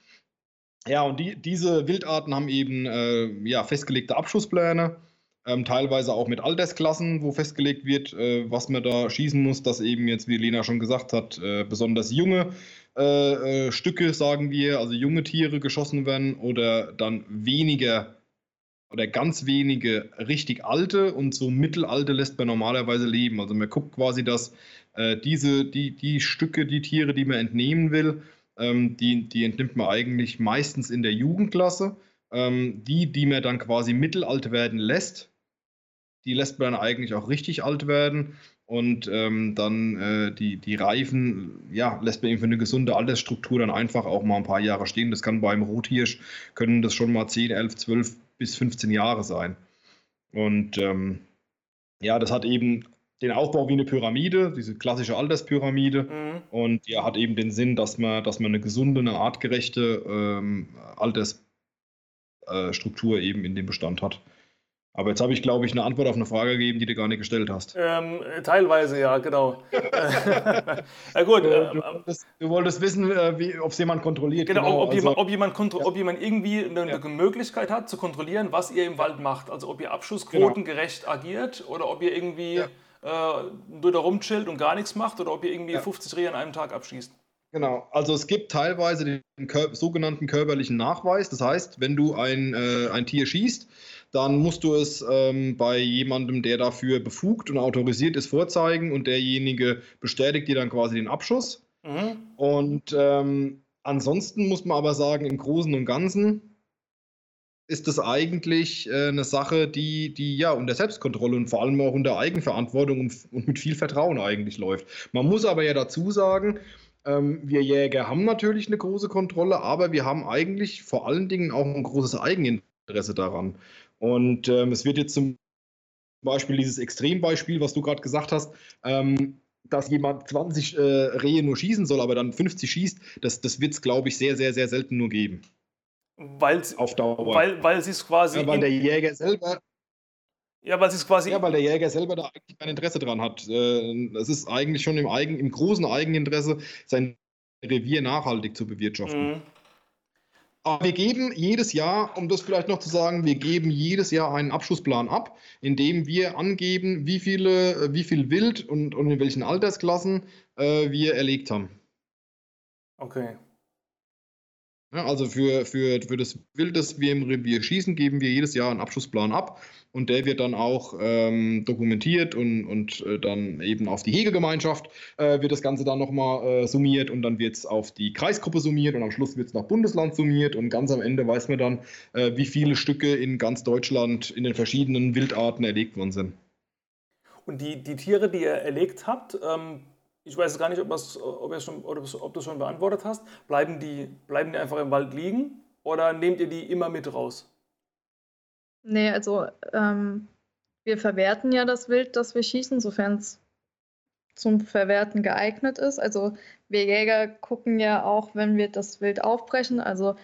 Ja, und die, diese Wildarten haben eben äh, ja, festgelegte Abschusspläne, ähm, teilweise auch mit Altersklassen, wo festgelegt wird, äh, was man da schießen muss, dass eben jetzt, wie Lena schon gesagt hat, äh, besonders junge äh, äh, Stücke, sagen wir, also junge Tiere geschossen werden oder dann weniger oder ganz wenige richtig alte und so mittelalte lässt man normalerweise leben. Also man guckt quasi, dass äh, diese, die, die Stücke, die Tiere, die man entnehmen will, ähm, die, die entnimmt man eigentlich meistens in der Jugendklasse. Ähm, die, die man dann quasi mittelalt werden lässt, die lässt man dann eigentlich auch richtig alt werden. Und ähm, dann äh, die, die Reifen, ja, lässt man eben für eine gesunde Altersstruktur dann einfach auch mal ein paar Jahre stehen. Das kann beim Rothirsch, können das schon mal 10, 11, 12 bis 15 Jahre sein. Und ähm, ja, das hat eben den Aufbau wie eine Pyramide, diese klassische Alterspyramide. Mhm. Und ja, hat eben den Sinn, dass man, dass man eine gesunde, eine artgerechte ähm, Altersstruktur eben in dem Bestand hat. Aber jetzt habe ich, glaube ich, eine Antwort auf eine Frage gegeben, die du gar nicht gestellt hast. Ähm, teilweise, ja, genau. ja, gut. Du, du, ähm, wolltest, du wolltest, wissen, äh, ob es jemand kontrolliert. Genau, genau. Ob, also, jemand, ob, jemand ja. ob, jemand, irgendwie eine, ja. Möglichkeit hat, zu kontrollieren, was ihr im Wald macht. Also ob ihr abschussquotengerecht genau. agiert oder ob ihr irgendwie ja. äh, nur da rumchillt und gar nichts macht oder ob ihr irgendwie 50 Rehe an einem Tag abschießt. Genau, also es gibt teilweise den sogenannten körperlichen Nachweis. Das heißt, wenn du ein, äh, ein Tier schießt, dann musst du es ähm, bei jemandem, der dafür befugt und autorisiert ist, vorzeigen und derjenige bestätigt dir dann quasi den Abschuss. Mhm. Und ähm, ansonsten muss man aber sagen, im Großen und Ganzen ist das eigentlich äh, eine Sache, die, die ja unter Selbstkontrolle und vor allem auch unter Eigenverantwortung und, und mit viel Vertrauen eigentlich läuft. Man muss aber ja dazu sagen, ähm, wir Jäger haben natürlich eine große Kontrolle, aber wir haben eigentlich vor allen Dingen auch ein großes Eigeninteresse daran. Und ähm, es wird jetzt zum Beispiel dieses Extrembeispiel, was du gerade gesagt hast, ähm, dass jemand 20 äh, Rehe nur schießen soll, aber dann 50 schießt, das, das wird es, glaube ich, sehr, sehr, sehr selten nur geben. Weil, Auf Dauer. Weil, weil es quasi. Ja, weil der Jäger selber. Ja, weil es quasi. Ja, weil der Jäger selber da eigentlich kein Interesse dran hat. Äh, es ist eigentlich schon im, Eigen, im großen Eigeninteresse, sein Revier nachhaltig zu bewirtschaften. Mhm. Aber wir geben jedes Jahr, um das vielleicht noch zu sagen, wir geben jedes Jahr einen Abschussplan ab, in dem wir angeben, wie viele, wie viel Wild und, und in welchen Altersklassen äh, wir erlegt haben. Okay. Also für, für, für das Wild, das wir im Revier schießen, geben wir jedes Jahr einen Abschussplan ab und der wird dann auch ähm, dokumentiert und, und äh, dann eben auf die Hegegemeinschaft äh, wird das Ganze dann nochmal äh, summiert und dann wird es auf die Kreisgruppe summiert und am Schluss wird es nach Bundesland summiert und ganz am Ende weiß man dann, äh, wie viele Stücke in ganz Deutschland in den verschiedenen Wildarten erlegt worden sind. Und die, die Tiere, die ihr erlegt habt, ähm ich weiß gar nicht, ob, ob, schon, ob du es schon beantwortet hast. Bleiben die, bleiben die einfach im Wald liegen oder nehmt ihr die immer mit raus? Nee, also ähm, wir verwerten ja das Wild, das wir schießen, sofern es zum Verwerten geeignet ist. Also wir Jäger gucken ja auch, wenn wir das Wild aufbrechen, also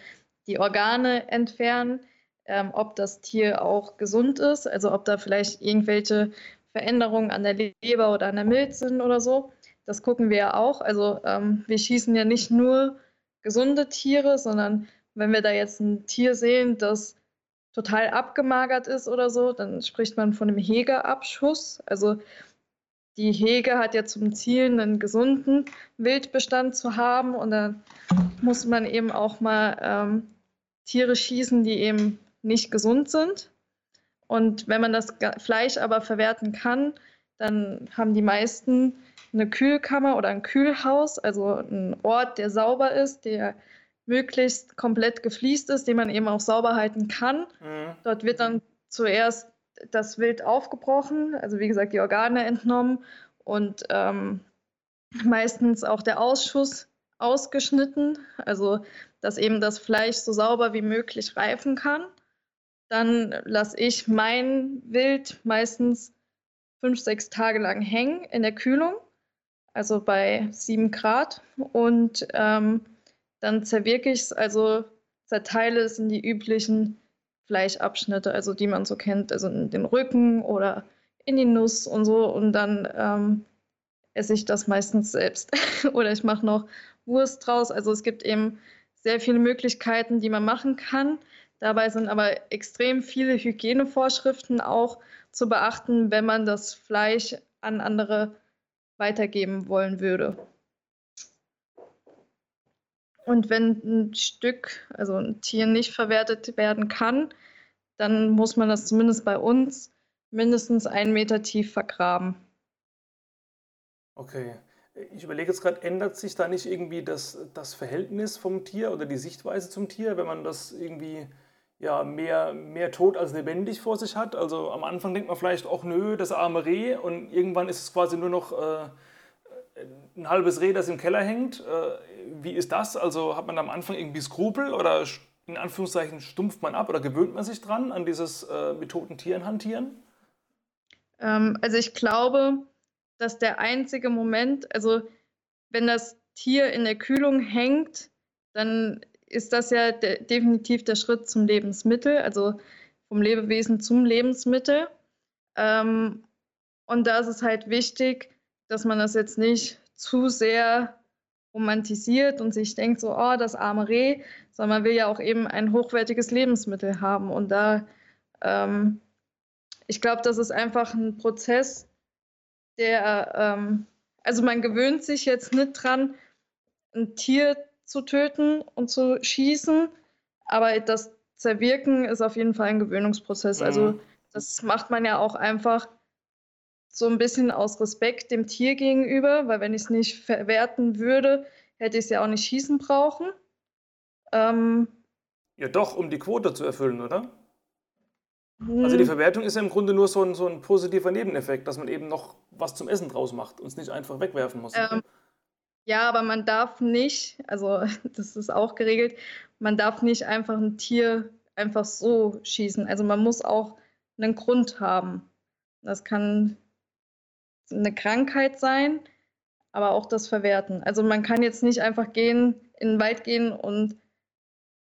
die Organe entfernen, ähm, ob das Tier auch gesund ist, also ob da vielleicht irgendwelche Veränderungen an der Leber oder an der Milz sind oder so. Das gucken wir ja auch. Also ähm, wir schießen ja nicht nur gesunde Tiere, sondern wenn wir da jetzt ein Tier sehen, das total abgemagert ist oder so, dann spricht man von einem Hegeabschuss. Also die Hege hat ja zum Ziel, einen gesunden Wildbestand zu haben und dann muss man eben auch mal ähm, Tiere schießen, die eben nicht gesund sind. Und wenn man das Fleisch aber verwerten kann, dann haben die meisten eine Kühlkammer oder ein Kühlhaus, also ein Ort, der sauber ist, der möglichst komplett gefliest ist, den man eben auch sauber halten kann. Mhm. Dort wird dann zuerst das Wild aufgebrochen, also wie gesagt die Organe entnommen und ähm, meistens auch der Ausschuss ausgeschnitten, also dass eben das Fleisch so sauber wie möglich reifen kann. Dann lasse ich mein Wild meistens fünf, sechs Tage lang hängen in der Kühlung also bei 7 Grad. Und ähm, dann zerwirke ich es, also zerteile es in die üblichen Fleischabschnitte, also die man so kennt, also in den Rücken oder in die Nuss und so. Und dann ähm, esse ich das meistens selbst. oder ich mache noch Wurst draus. Also es gibt eben sehr viele Möglichkeiten, die man machen kann. Dabei sind aber extrem viele Hygienevorschriften auch zu beachten, wenn man das Fleisch an andere weitergeben wollen würde. Und wenn ein Stück, also ein Tier nicht verwertet werden kann, dann muss man das zumindest bei uns mindestens einen Meter tief vergraben. Okay. Ich überlege jetzt gerade, ändert sich da nicht irgendwie das, das Verhältnis vom Tier oder die Sichtweise zum Tier, wenn man das irgendwie ja, mehr, mehr tot als lebendig vor sich hat? Also am Anfang denkt man vielleicht, ach nö, das arme Reh und irgendwann ist es quasi nur noch äh, ein halbes Reh, das im Keller hängt. Äh, wie ist das? Also hat man am Anfang irgendwie Skrupel oder in Anführungszeichen stumpft man ab oder gewöhnt man sich dran an dieses äh, mit toten Tieren hantieren? Ähm, also ich glaube, dass der einzige Moment, also wenn das Tier in der Kühlung hängt, dann ist das ja de definitiv der Schritt zum Lebensmittel, also vom Lebewesen zum Lebensmittel. Ähm, und da ist es halt wichtig, dass man das jetzt nicht zu sehr romantisiert und sich denkt, so, oh, das arme Reh, sondern man will ja auch eben ein hochwertiges Lebensmittel haben. Und da, ähm, ich glaube, das ist einfach ein Prozess, der, ähm, also man gewöhnt sich jetzt nicht dran, ein Tier zu töten und zu schießen, aber das Zerwirken ist auf jeden Fall ein Gewöhnungsprozess. Also mhm. Also das macht man ja auch einfach so ein bisschen aus Respekt dem Tier gegenüber, weil wenn ich es nicht verwerten würde, hätte ich es ja auch nicht schießen brauchen. Ähm, ja doch, um die Quote zu erfüllen, oder? Also die hm. Verwertung ist ja im Grunde nur so ein, so ein positiver Nebeneffekt, dass man eben noch was zum Essen draus macht und es nicht einfach wegwerfen muss. Ähm, ja, aber man darf nicht, also das ist auch geregelt, man darf nicht einfach ein Tier einfach so schießen. Also man muss auch einen Grund haben. Das kann eine Krankheit sein, aber auch das Verwerten. Also man kann jetzt nicht einfach gehen, in den Wald gehen und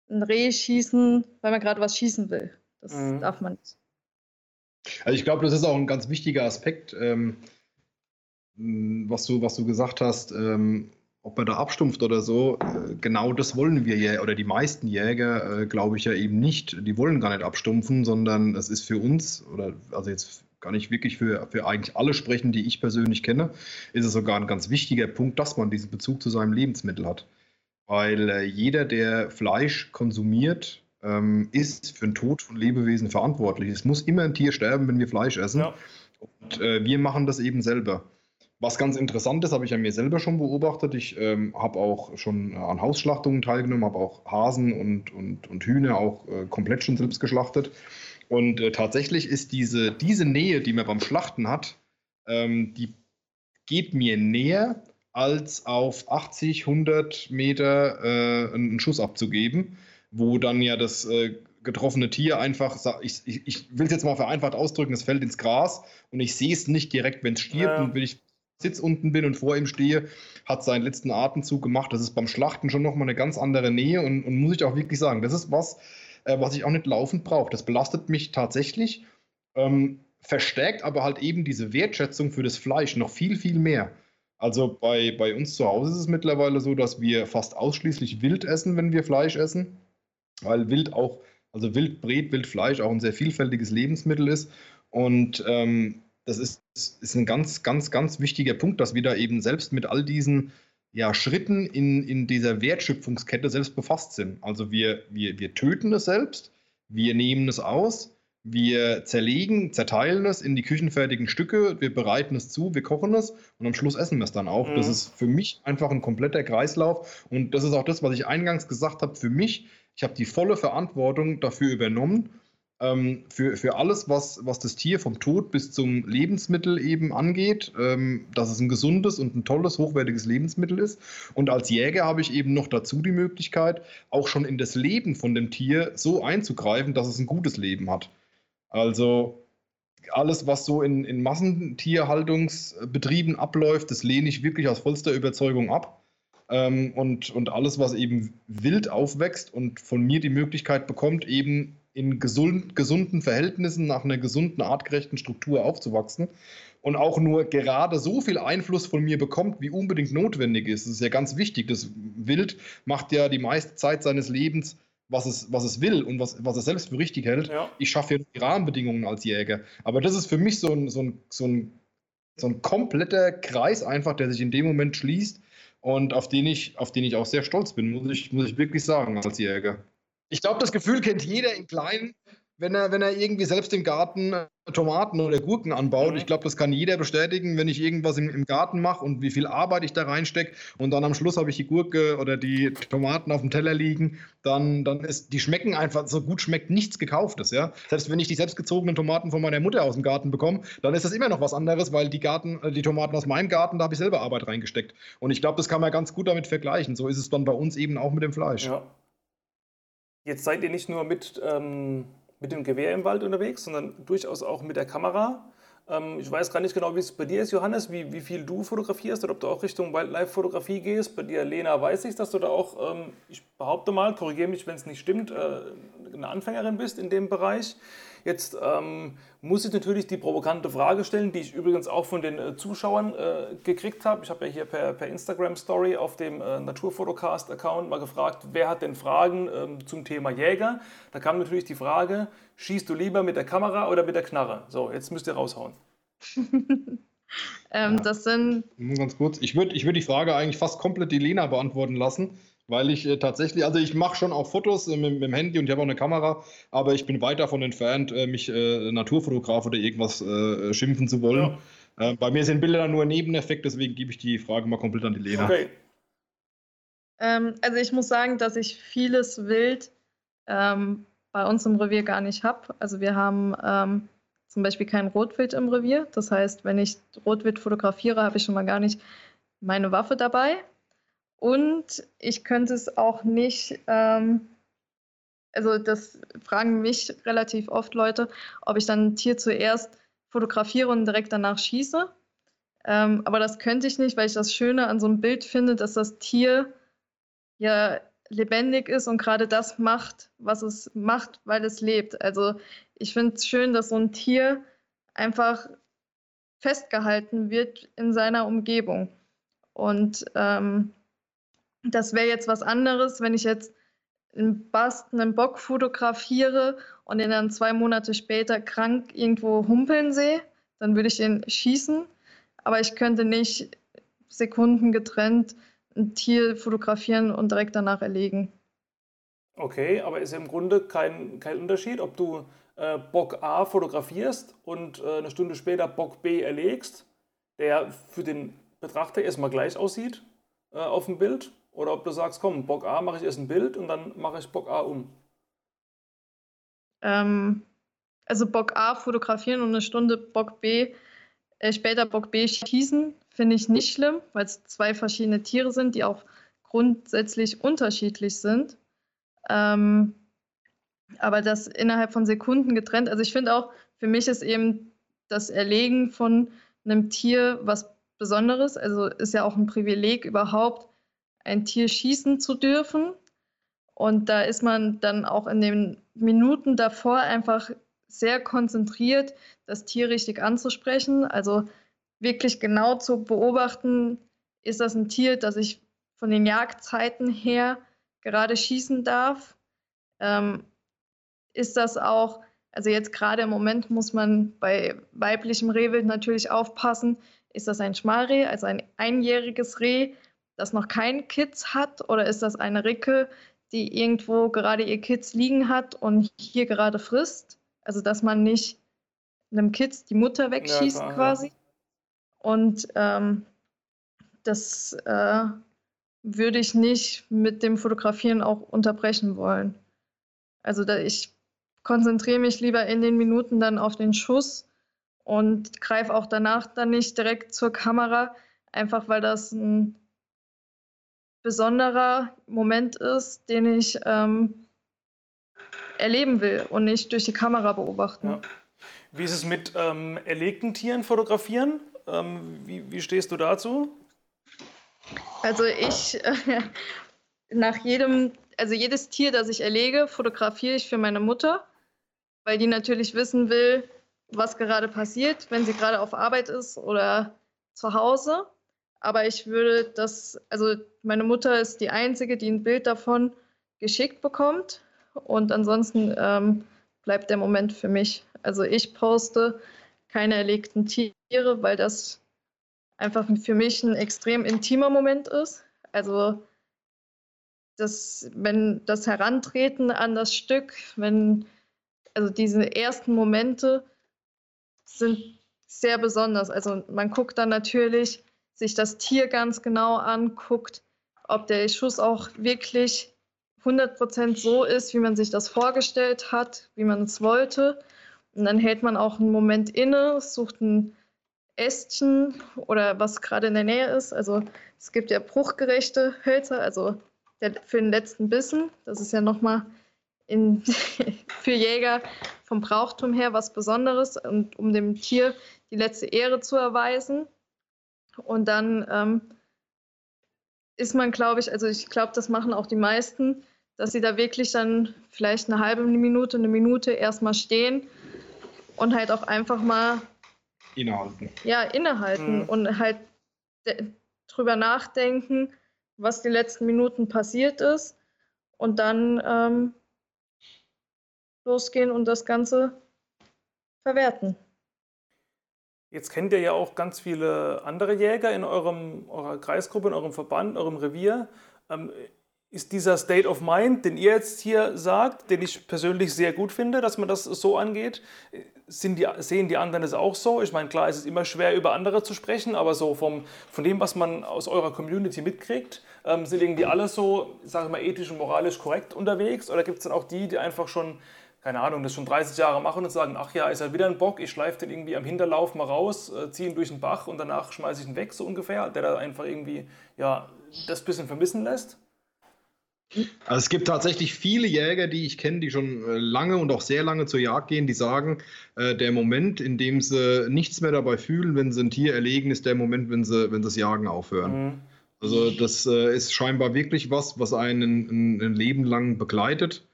ein Reh schießen, weil man gerade was schießen will. Das mhm. darf man nicht. Also ich glaube, das ist auch ein ganz wichtiger Aspekt, ähm, was, du, was du gesagt hast, ähm, ob man da abstumpft oder so. Äh, genau das wollen wir ja, oder die meisten Jäger, äh, glaube ich ja eben nicht. Die wollen gar nicht abstumpfen, sondern es ist für uns, oder also jetzt gar nicht wirklich für, für eigentlich alle sprechen, die ich persönlich kenne, ist es sogar ein ganz wichtiger Punkt, dass man diesen Bezug zu seinem Lebensmittel hat. Weil äh, jeder, der Fleisch konsumiert, ähm, ist für den Tod von Lebewesen verantwortlich. Es muss immer ein Tier sterben, wenn wir Fleisch essen. Ja. Und äh, wir machen das eben selber. Was ganz interessant ist, habe ich an mir selber schon beobachtet. Ich ähm, habe auch schon an Hausschlachtungen teilgenommen, habe auch Hasen und, und, und Hühner auch äh, komplett schon selbst geschlachtet. Und äh, tatsächlich ist diese, diese Nähe, die man beim Schlachten hat, ähm, die geht mir näher, als auf 80, 100 Meter äh, einen Schuss abzugeben wo dann ja das äh, getroffene Tier einfach, ich, ich, ich will es jetzt mal vereinfacht ausdrücken, es fällt ins Gras und ich sehe es nicht direkt, wenn es stirbt. Ja. Und wenn ich Sitz unten bin und vor ihm stehe, hat seinen letzten Atemzug gemacht. Das ist beim Schlachten schon nochmal eine ganz andere Nähe und, und, muss ich auch wirklich sagen, das ist was, äh, was ich auch nicht laufend brauche. Das belastet mich tatsächlich, ähm, verstärkt aber halt eben diese Wertschätzung für das Fleisch noch viel, viel mehr. Also bei, bei uns zu Hause ist es mittlerweile so, dass wir fast ausschließlich Wild essen, wenn wir Fleisch essen weil Wild auch, also Wildbret, Wildfleisch auch ein sehr vielfältiges Lebensmittel ist. Und ähm, das ist, ist ein ganz, ganz, ganz wichtiger Punkt, dass wir da eben selbst mit all diesen ja, Schritten in, in dieser Wertschöpfungskette selbst befasst sind. Also wir, wir, wir töten es selbst, wir nehmen es aus, wir zerlegen, zerteilen es in die küchenfertigen Stücke, wir bereiten es zu, wir kochen es und am Schluss essen wir es dann auch. Mhm. Das ist für mich einfach ein kompletter Kreislauf und das ist auch das, was ich eingangs gesagt habe. Für mich ich habe die volle Verantwortung dafür übernommen, ähm, für, für alles, was, was das Tier vom Tod bis zum Lebensmittel eben angeht, ähm, dass es ein gesundes und ein tolles, hochwertiges Lebensmittel ist. Und als Jäger habe ich eben noch dazu die Möglichkeit, auch schon in das Leben von dem Tier so einzugreifen, dass es ein gutes Leben hat. Also alles, was so in, in Massentierhaltungsbetrieben abläuft, das lehne ich wirklich aus vollster Überzeugung ab. Ähm, und, und alles, was eben wild aufwächst und von mir die Möglichkeit bekommt, eben in gesund, gesunden Verhältnissen nach einer gesunden, artgerechten Struktur aufzuwachsen und auch nur gerade so viel Einfluss von mir bekommt, wie unbedingt notwendig ist. Das ist ja ganz wichtig. Das Wild macht ja die meiste Zeit seines Lebens was es, was es will und was, was es selbst für richtig hält. Ja. Ich schaffe ja die Rahmenbedingungen als Jäger. Aber das ist für mich so ein, so, ein, so, ein, so ein kompletter Kreis einfach, der sich in dem Moment schließt und auf den ich, auf den ich auch sehr stolz bin, muss ich, muss ich wirklich sagen, als Jäger. Ich glaube, das Gefühl kennt jeder in Kleinen, wenn er, wenn er irgendwie selbst im Garten äh, Tomaten oder Gurken anbaut. Mhm. Ich glaube, das kann jeder bestätigen, wenn ich irgendwas im, im Garten mache und wie viel Arbeit ich da reinstecke und dann am Schluss habe ich die Gurke oder die Tomaten auf dem Teller liegen, dann, dann ist, die schmecken einfach, so gut schmeckt nichts gekauftes, ja. Selbst wenn ich die selbstgezogenen Tomaten von meiner Mutter aus dem Garten bekomme, dann ist das immer noch was anderes, weil die Garten, äh, die Tomaten aus meinem Garten, da habe ich selber Arbeit reingesteckt. Und ich glaube, das kann man ganz gut damit vergleichen. So ist es dann bei uns eben auch mit dem Fleisch. Ja. Jetzt seid ihr nicht nur mit ähm mit dem Gewehr im Wald unterwegs, sondern durchaus auch mit der Kamera. Ähm, ich weiß gar nicht genau, wie es bei dir ist, Johannes, wie, wie viel du fotografierst oder ob du auch Richtung Wildlife-Fotografie gehst. Bei dir, Lena, weiß ich, dass du da auch, ähm, ich behaupte mal, korrigiere mich, wenn es nicht stimmt, äh, eine Anfängerin bist in dem Bereich. Jetzt ähm, muss ich natürlich die provokante Frage stellen, die ich übrigens auch von den äh, Zuschauern äh, gekriegt habe. Ich habe ja hier per, per Instagram-Story auf dem äh, Naturfotocast-Account mal gefragt, wer hat denn Fragen ähm, zum Thema Jäger? Da kam natürlich die Frage, schießt du lieber mit der Kamera oder mit der Knarre? So, jetzt müsst ihr raushauen. ähm, ja. Das sind. Ganz kurz. Ich würde ich würd die Frage eigentlich fast komplett die Lena beantworten lassen weil ich äh, tatsächlich, also ich mache schon auch Fotos äh, mit, mit, dem Handy und ich habe auch eine Kamera, aber ich bin weit davon entfernt, äh, mich äh, Naturfotograf oder irgendwas äh, schimpfen zu wollen. Ja. Äh, bei mir sind Bilder nur ein Nebeneffekt, deswegen gebe ich die Frage mal komplett an die Lena. Okay. Ähm, also ich muss sagen, dass ich vieles Wild ähm, bei uns im Revier gar nicht habe. Also wir haben ähm, zum Beispiel kein Rotwild im Revier. Das heißt, wenn ich Rotwild fotografiere, habe ich schon mal gar nicht meine Waffe dabei. Und ich könnte es auch nicht, ähm, also das fragen mich relativ oft Leute, ob ich dann ein Tier zuerst fotografiere und direkt danach schieße. Ähm, aber das könnte ich nicht, weil ich das Schöne an so einem Bild finde, dass das Tier ja lebendig ist und gerade das macht, was es macht, weil es lebt. Also ich finde es schön, dass so ein Tier einfach festgehalten wird in seiner Umgebung. Und ähm, das wäre jetzt was anderes, wenn ich jetzt einen Bast, einen Bock fotografiere und den dann zwei Monate später krank irgendwo humpeln sehe, dann würde ich den schießen. Aber ich könnte nicht Sekunden getrennt ein Tier fotografieren und direkt danach erlegen. Okay, aber ist ja im Grunde kein, kein Unterschied, ob du äh, Bock A fotografierst und äh, eine Stunde später Bock B erlegst, der für den Betrachter erstmal gleich aussieht äh, auf dem Bild oder ob du sagst, komm, Bock A mache ich erst ein Bild und dann mache ich Bock A um. Ähm, also Bock A fotografieren und eine Stunde Bock B, äh, später Bock B schießen, finde ich nicht schlimm, weil es zwei verschiedene Tiere sind, die auch grundsätzlich unterschiedlich sind. Ähm, aber das innerhalb von Sekunden getrennt. Also ich finde auch, für mich ist eben das Erlegen von einem Tier was Besonderes. Also ist ja auch ein Privileg überhaupt, ein Tier schießen zu dürfen. Und da ist man dann auch in den Minuten davor einfach sehr konzentriert, das Tier richtig anzusprechen. Also wirklich genau zu beobachten, ist das ein Tier, das ich von den Jagdzeiten her gerade schießen darf? Ähm, ist das auch, also jetzt gerade im Moment muss man bei weiblichem Rehwild natürlich aufpassen, ist das ein Schmalreh, also ein einjähriges Reh, das noch kein Kids hat oder ist das eine Ricke, die irgendwo gerade ihr Kids liegen hat und hier gerade frisst? Also dass man nicht einem Kids die Mutter wegschießt ja, klar, quasi. Ja. Und ähm, das äh, würde ich nicht mit dem Fotografieren auch unterbrechen wollen. Also da ich konzentriere mich lieber in den Minuten dann auf den Schuss und greife auch danach dann nicht direkt zur Kamera, einfach weil das ein besonderer Moment ist, den ich ähm, erleben will und nicht durch die Kamera beobachten. Ja. Wie ist es mit ähm, erlegten Tieren fotografieren? Ähm, wie, wie stehst du dazu? Also ich, äh, nach jedem, also jedes Tier, das ich erlege, fotografiere ich für meine Mutter, weil die natürlich wissen will, was gerade passiert, wenn sie gerade auf Arbeit ist oder zu Hause. Aber ich würde das, also meine Mutter ist die Einzige, die ein Bild davon geschickt bekommt. Und ansonsten ähm, bleibt der Moment für mich. Also ich poste keine erlegten Tiere, weil das einfach für mich ein extrem intimer Moment ist. Also das, wenn das Herantreten an das Stück, wenn also diese ersten Momente sind sehr besonders. Also man guckt dann natürlich sich das Tier ganz genau an, guckt, ob der Schuss auch wirklich 100% so ist, wie man sich das vorgestellt hat, wie man es wollte. Und dann hält man auch einen Moment inne, sucht ein Ästchen oder was gerade in der Nähe ist. Also es gibt ja bruchgerechte Hölzer, also für den letzten Bissen. Das ist ja nochmal für Jäger vom Brauchtum her was Besonderes und um dem Tier die letzte Ehre zu erweisen. Und dann ähm, ist man, glaube ich, also ich glaube, das machen auch die meisten, dass sie da wirklich dann vielleicht eine halbe Minute, eine Minute erstmal stehen und halt auch einfach mal innehalten. Ja, innehalten mhm. und halt drüber nachdenken, was die letzten Minuten passiert ist und dann ähm, losgehen und das Ganze verwerten. Jetzt kennt ihr ja auch ganz viele andere Jäger in eurem, eurer Kreisgruppe, in eurem Verband, eurem Revier. Ähm, ist dieser State of Mind, den ihr jetzt hier sagt, den ich persönlich sehr gut finde, dass man das so angeht, die, sehen die anderen es auch so? Ich meine, klar, es ist immer schwer, über andere zu sprechen, aber so vom, von dem, was man aus eurer Community mitkriegt, ähm, sind irgendwie alle so, sage ich mal, ethisch und moralisch korrekt unterwegs? Oder gibt es dann auch die, die einfach schon keine Ahnung, das schon 30 Jahre machen und sagen, ach ja, ist ja wieder ein Bock, ich schleife den irgendwie am Hinterlauf mal raus, äh, ziehe ihn durch den Bach und danach schmeiße ich ihn weg, so ungefähr, der da einfach irgendwie ja, das bisschen vermissen lässt? Also es gibt tatsächlich viele Jäger, die ich kenne, die schon äh, lange und auch sehr lange zur Jagd gehen, die sagen, äh, der Moment, in dem sie nichts mehr dabei fühlen, wenn sie ein Tier erlegen, ist der Moment, wenn sie, wenn sie das Jagen aufhören. Mhm. Also das äh, ist scheinbar wirklich was, was einen ein, ein Leben lang begleitet.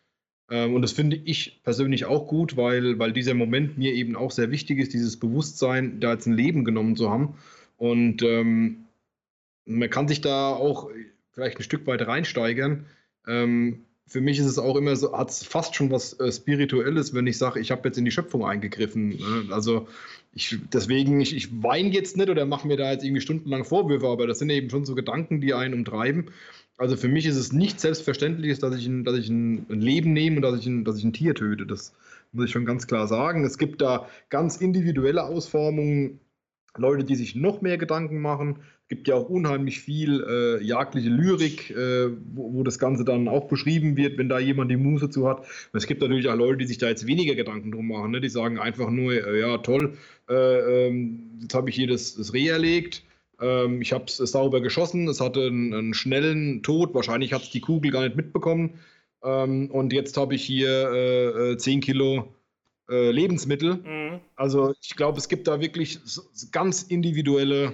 Ähm, und das finde ich persönlich auch gut, weil, weil dieser Moment mir eben auch sehr wichtig ist, dieses Bewusstsein, da jetzt ein Leben genommen zu haben. Und ähm, man kann sich da auch vielleicht ein Stück weit reinsteigern. Ähm, für mich ist es auch immer so, hat es fast schon was äh, Spirituelles, wenn ich sage, ich habe jetzt in die Schöpfung eingegriffen. Ne? Also ich, deswegen, ich, ich weine jetzt nicht oder mache mir da jetzt irgendwie stundenlang Vorwürfe, aber das sind eben schon so Gedanken, die einen umtreiben. Also für mich ist es nicht selbstverständlich, dass ich ein, dass ich ein, Leben nehme und dass ich, ein, dass ich ein Tier töte. Das muss ich schon ganz klar sagen. Es gibt da ganz individuelle Ausformungen, Leute, die sich noch mehr Gedanken machen. Es gibt ja auch unheimlich viel äh, jagdliche Lyrik, äh, wo, wo, das Ganze dann auch beschrieben wird, wenn da jemand die Muße zu hat. Und es gibt natürlich auch Leute, die sich da jetzt weniger Gedanken drum machen. Ne? Die sagen einfach nur, äh, ja toll, äh, ähm, jetzt habe ich hier das, das Reh erlegt ähm, ich habe es sauber geschossen, es hatte einen, einen schnellen Tod, wahrscheinlich hat es die Kugel gar nicht mitbekommen. Ähm, und jetzt habe ich hier äh, 10 äh, Kilo äh, Lebensmittel. Mhm. Also ich glaube, es gibt da wirklich ganz individuelle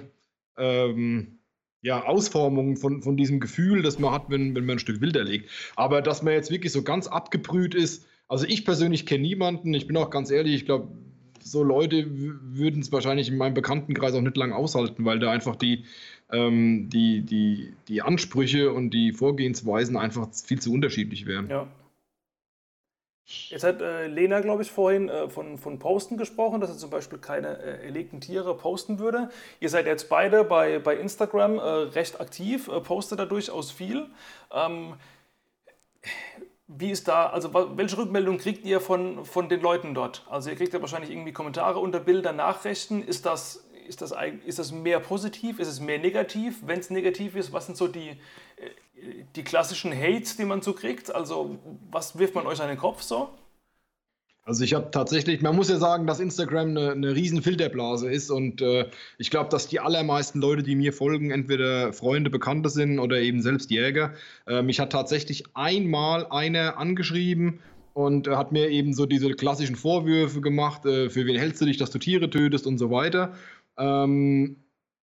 ähm, ja, Ausformungen von, von diesem Gefühl, das man hat, wenn, wenn man ein Stück Wild erlegt. Aber dass man jetzt wirklich so ganz abgebrüht ist, also ich persönlich kenne niemanden, ich bin auch ganz ehrlich, ich glaube, so Leute würden es wahrscheinlich in meinem Bekanntenkreis auch nicht lange aushalten, weil da einfach die, ähm, die, die, die Ansprüche und die Vorgehensweisen einfach viel zu unterschiedlich wären. Ja. Jetzt hat äh, Lena, glaube ich, vorhin äh, von, von Posten gesprochen, dass er zum Beispiel keine äh, erlegten Tiere posten würde. Ihr seid jetzt beide bei, bei Instagram äh, recht aktiv, äh, postet da durchaus viel. Ähm, wie ist da, also welche Rückmeldung kriegt ihr von, von den Leuten dort? Also ihr kriegt ja wahrscheinlich irgendwie Kommentare unter Bilder, Nachrichten. Ist das, ist das, ist das mehr positiv? Ist es mehr negativ? Wenn es negativ ist, was sind so die, äh, die klassischen Hates, die man so kriegt? Also was wirft man euch an den Kopf so? Also ich habe tatsächlich, man muss ja sagen, dass Instagram eine, eine riesen Filterblase ist und äh, ich glaube, dass die allermeisten Leute, die mir folgen, entweder Freunde, Bekannte sind oder eben selbst Jäger. Äh, mich hat tatsächlich einmal einer angeschrieben und hat mir eben so diese klassischen Vorwürfe gemacht, äh, für wen hältst du dich, dass du Tiere tötest und so weiter. Ähm,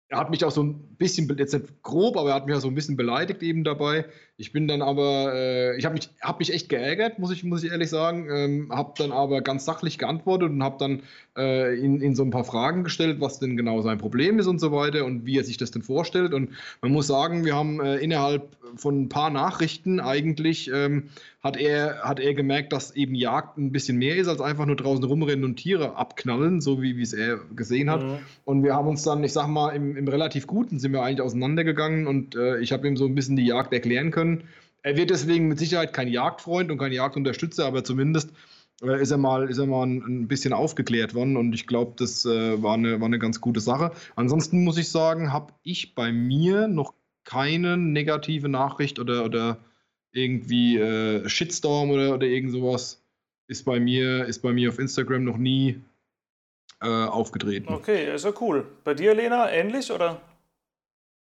er hat mich auch so ein bisschen, jetzt nicht grob, aber er hat mich auch so ein bisschen beleidigt eben dabei. Ich bin dann aber, äh, ich habe mich, hab mich echt geärgert, muss ich, muss ich ehrlich sagen. Ähm, habe dann aber ganz sachlich geantwortet und habe dann äh, ihn, ihn so ein paar Fragen gestellt, was denn genau sein Problem ist und so weiter und wie er sich das denn vorstellt. Und man muss sagen, wir haben äh, innerhalb von ein paar Nachrichten eigentlich, ähm, hat, er, hat er gemerkt, dass eben Jagd ein bisschen mehr ist, als einfach nur draußen rumrennen und Tiere abknallen, so wie es er gesehen hat. Mhm. Und wir haben uns dann, ich sag mal, im, im relativ Guten sind wir eigentlich auseinandergegangen und äh, ich habe ihm so ein bisschen die Jagd erklären können. Er wird deswegen mit Sicherheit kein Jagdfreund und kein Jagdunterstützer, aber zumindest äh, ist er mal, ist er mal ein, ein bisschen aufgeklärt worden und ich glaube, das äh, war, eine, war eine ganz gute Sache. Ansonsten muss ich sagen, habe ich bei mir noch keine negative Nachricht oder, oder irgendwie äh, Shitstorm oder, oder irgend sowas ist bei mir, ist bei mir auf Instagram noch nie äh, aufgetreten. Okay, ist ja cool. Bei dir, Lena, ähnlich oder?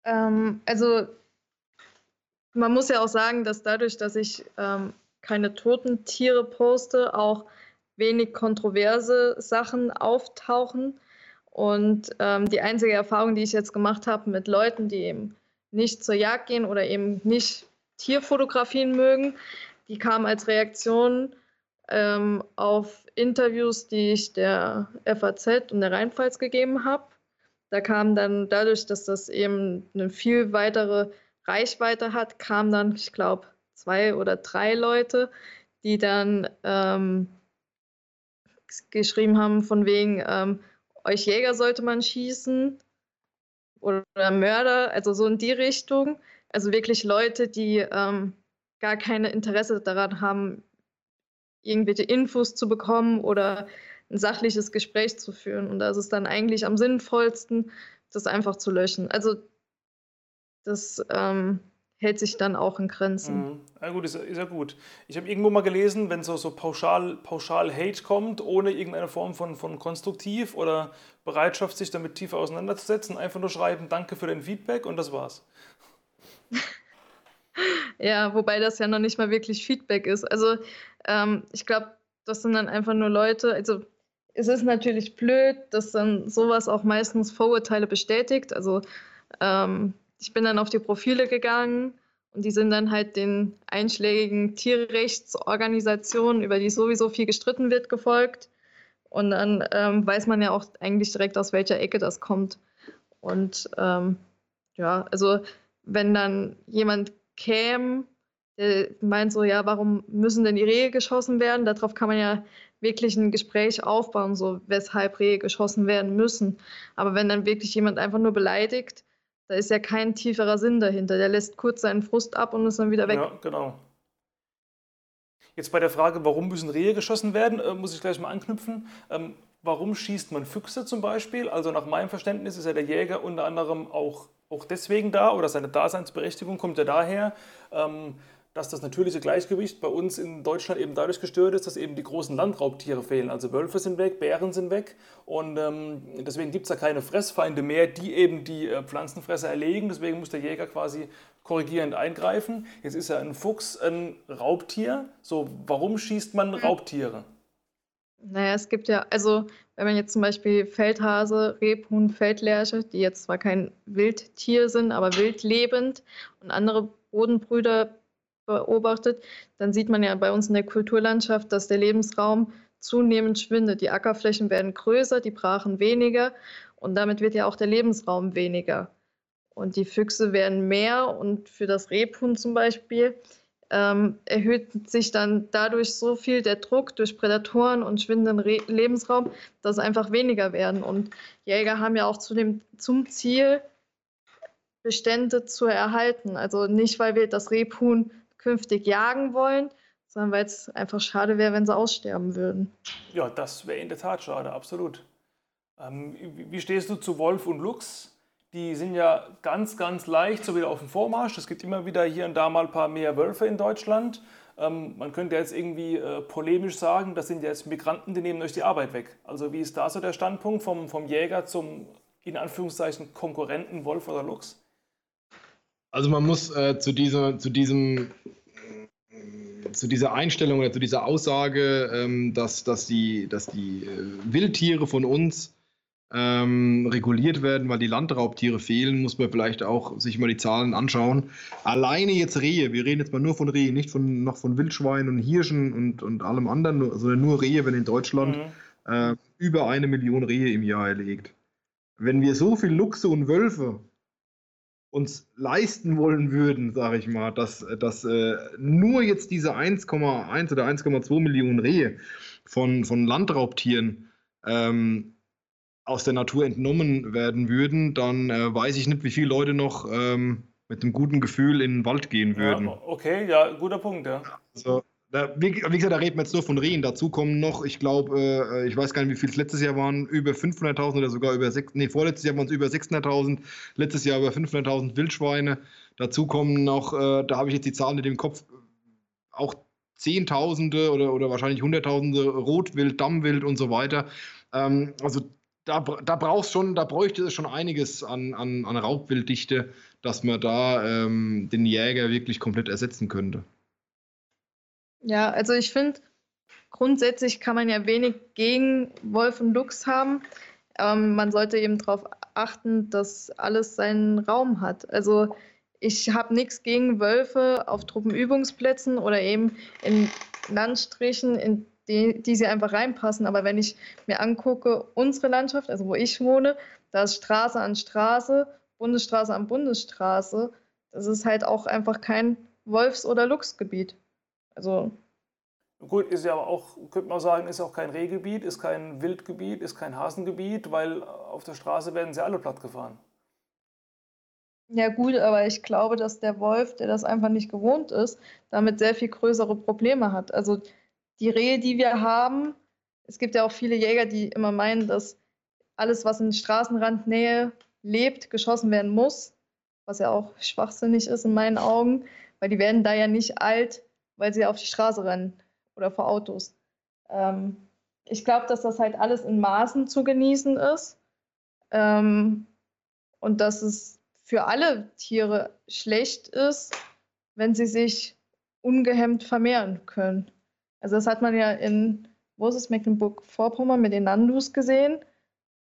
Ähm, also man muss ja auch sagen, dass dadurch, dass ich ähm, keine toten Tiere poste, auch wenig kontroverse Sachen auftauchen. Und ähm, die einzige Erfahrung, die ich jetzt gemacht habe mit Leuten, die eben nicht zur Jagd gehen oder eben nicht Tierfotografien mögen, die kam als Reaktion ähm, auf Interviews, die ich der FAZ und der Rheinpfalz gegeben habe. Da kam dann dadurch, dass das eben eine viel weitere Reichweite hat, kamen dann, ich glaube, zwei oder drei Leute, die dann ähm, geschrieben haben, von wegen, ähm, euch Jäger sollte man schießen oder Mörder, also so in die Richtung. Also wirklich Leute, die ähm, gar kein Interesse daran haben, irgendwelche Infos zu bekommen oder ein sachliches Gespräch zu führen. Und da ist es dann eigentlich am sinnvollsten, das einfach zu löschen. Also das ähm, hält sich dann auch in Grenzen. Mhm. Ja gut, ist, ist ja gut. Ich habe irgendwo mal gelesen, wenn so, so pauschal, pauschal Hate kommt, ohne irgendeine Form von, von Konstruktiv oder Bereitschaft, sich damit tiefer auseinanderzusetzen, einfach nur schreiben, danke für dein Feedback und das war's. ja, wobei das ja noch nicht mal wirklich Feedback ist. Also ähm, ich glaube, das sind dann einfach nur Leute, also es ist natürlich blöd, dass dann sowas auch meistens Vorurteile bestätigt. Also ähm, ich bin dann auf die Profile gegangen und die sind dann halt den einschlägigen Tierrechtsorganisationen, über die sowieso viel gestritten wird, gefolgt. Und dann ähm, weiß man ja auch eigentlich direkt, aus welcher Ecke das kommt. Und ähm, ja, also wenn dann jemand käme, der meint so, ja, warum müssen denn die Rehe geschossen werden? Darauf kann man ja wirklich ein Gespräch aufbauen, so weshalb Rehe geschossen werden müssen. Aber wenn dann wirklich jemand einfach nur beleidigt, da ist ja kein tieferer Sinn dahinter. Der lässt kurz seinen Frust ab und ist dann wieder weg. Ja, genau. Jetzt bei der Frage, warum müssen Rehe geschossen werden, äh, muss ich gleich mal anknüpfen. Ähm, warum schießt man Füchse zum Beispiel? Also nach meinem Verständnis ist ja der Jäger unter anderem auch, auch deswegen da oder seine Daseinsberechtigung kommt ja daher, ähm, dass das natürliche Gleichgewicht bei uns in Deutschland eben dadurch gestört ist, dass eben die großen Landraubtiere fehlen. Also Wölfe sind weg, Bären sind weg und ähm, deswegen gibt es da keine Fressfeinde mehr, die eben die äh, Pflanzenfresser erlegen. Deswegen muss der Jäger quasi korrigierend eingreifen. Jetzt ist ja ein Fuchs ein Raubtier. So, warum schießt man Raubtiere? Naja, es gibt ja, also wenn man jetzt zum Beispiel Feldhase, Rebhuhn, Feldlerche, die jetzt zwar kein Wildtier sind, aber wildlebend und andere Bodenbrüder beobachtet, dann sieht man ja bei uns in der Kulturlandschaft, dass der Lebensraum zunehmend schwindet. Die Ackerflächen werden größer, die Brachen weniger und damit wird ja auch der Lebensraum weniger. Und die Füchse werden mehr und für das Rebhuhn zum Beispiel ähm, erhöht sich dann dadurch so viel der Druck durch Prädatoren und schwindenden Re Lebensraum, dass es einfach weniger werden. Und Jäger haben ja auch zu dem, zum Ziel, Bestände zu erhalten. Also nicht, weil wir das Rebhuhn künftig jagen wollen, sondern weil es einfach schade wäre, wenn sie aussterben würden. Ja, das wäre in der Tat schade, absolut. Ähm, wie stehst du zu Wolf und Luchs? Die sind ja ganz, ganz leicht so wieder auf dem Vormarsch. Es gibt immer wieder hier und da mal ein paar mehr Wölfe in Deutschland. Ähm, man könnte jetzt irgendwie äh, polemisch sagen, das sind jetzt Migranten, die nehmen euch die Arbeit weg. Also wie ist da so der Standpunkt vom, vom Jäger zum, in Anführungszeichen, Konkurrenten Wolf oder Luchs? Also man muss äh, zu, dieser, zu diesem zu dieser Einstellung oder zu dieser Aussage, ähm, dass, dass die, dass die äh, Wildtiere von uns ähm, reguliert werden, weil die Landraubtiere fehlen, muss man vielleicht auch sich mal die Zahlen anschauen. Alleine jetzt Rehe, wir reden jetzt mal nur von Rehe, nicht von, noch von Wildschweinen und Hirschen und, und allem anderen, sondern nur Rehe, wenn in Deutschland mhm. äh, über eine Million Rehe im Jahr erlegt. Wenn wir so viel Luchse und Wölfe uns leisten wollen würden, sage ich mal, dass, dass äh, nur jetzt diese 1,1 oder 1,2 Millionen Rehe von, von Landraubtieren ähm, aus der Natur entnommen werden würden, dann äh, weiß ich nicht, wie viele Leute noch ähm, mit einem guten Gefühl in den Wald gehen würden. Ja, okay, ja, guter Punkt, ja. Also, da, wie, wie, gesagt, da reden wir jetzt nur von Rehen. Dazu kommen noch, ich glaube, äh, ich weiß gar nicht, wie viel es letztes Jahr waren, über 500.000 oder sogar über 6, nee, vorletztes Jahr waren es über 600.000, letztes Jahr über 500.000 Wildschweine. Dazu kommen noch, äh, da habe ich jetzt die Zahlen in dem Kopf, auch Zehntausende oder, oder wahrscheinlich Hunderttausende Rotwild, Dammwild und so weiter. Ähm, also da, da brauchst schon, da bräuchte es schon einiges an, an, an Raubwilddichte, dass man da ähm, den Jäger wirklich komplett ersetzen könnte. Ja, also ich finde, grundsätzlich kann man ja wenig gegen Wolf und Luchs haben. Ähm, man sollte eben darauf achten, dass alles seinen Raum hat. Also ich habe nichts gegen Wölfe auf Truppenübungsplätzen oder eben in Landstrichen, in die, die sie einfach reinpassen. Aber wenn ich mir angucke, unsere Landschaft, also wo ich wohne, da ist Straße an Straße, Bundesstraße an Bundesstraße. Das ist halt auch einfach kein Wolfs- oder Luchsgebiet. Also. Gut, ist ja aber auch, könnte man sagen, ist auch kein Rehgebiet, ist kein Wildgebiet, ist kein Hasengebiet, weil auf der Straße werden sie alle platt gefahren. Ja gut, aber ich glaube, dass der Wolf, der das einfach nicht gewohnt ist, damit sehr viel größere Probleme hat. Also die Rehe, die wir haben, es gibt ja auch viele Jäger, die immer meinen, dass alles, was in Straßenrandnähe lebt, geschossen werden muss, was ja auch schwachsinnig ist in meinen Augen, weil die werden da ja nicht alt, weil sie auf die Straße rennen oder vor Autos. Ähm, ich glaube, dass das halt alles in Maßen zu genießen ist ähm, und dass es für alle Tiere schlecht ist, wenn sie sich ungehemmt vermehren können. Also das hat man ja in, wo ist es, Mecklenburg-Vorpommern mit den Nandus gesehen.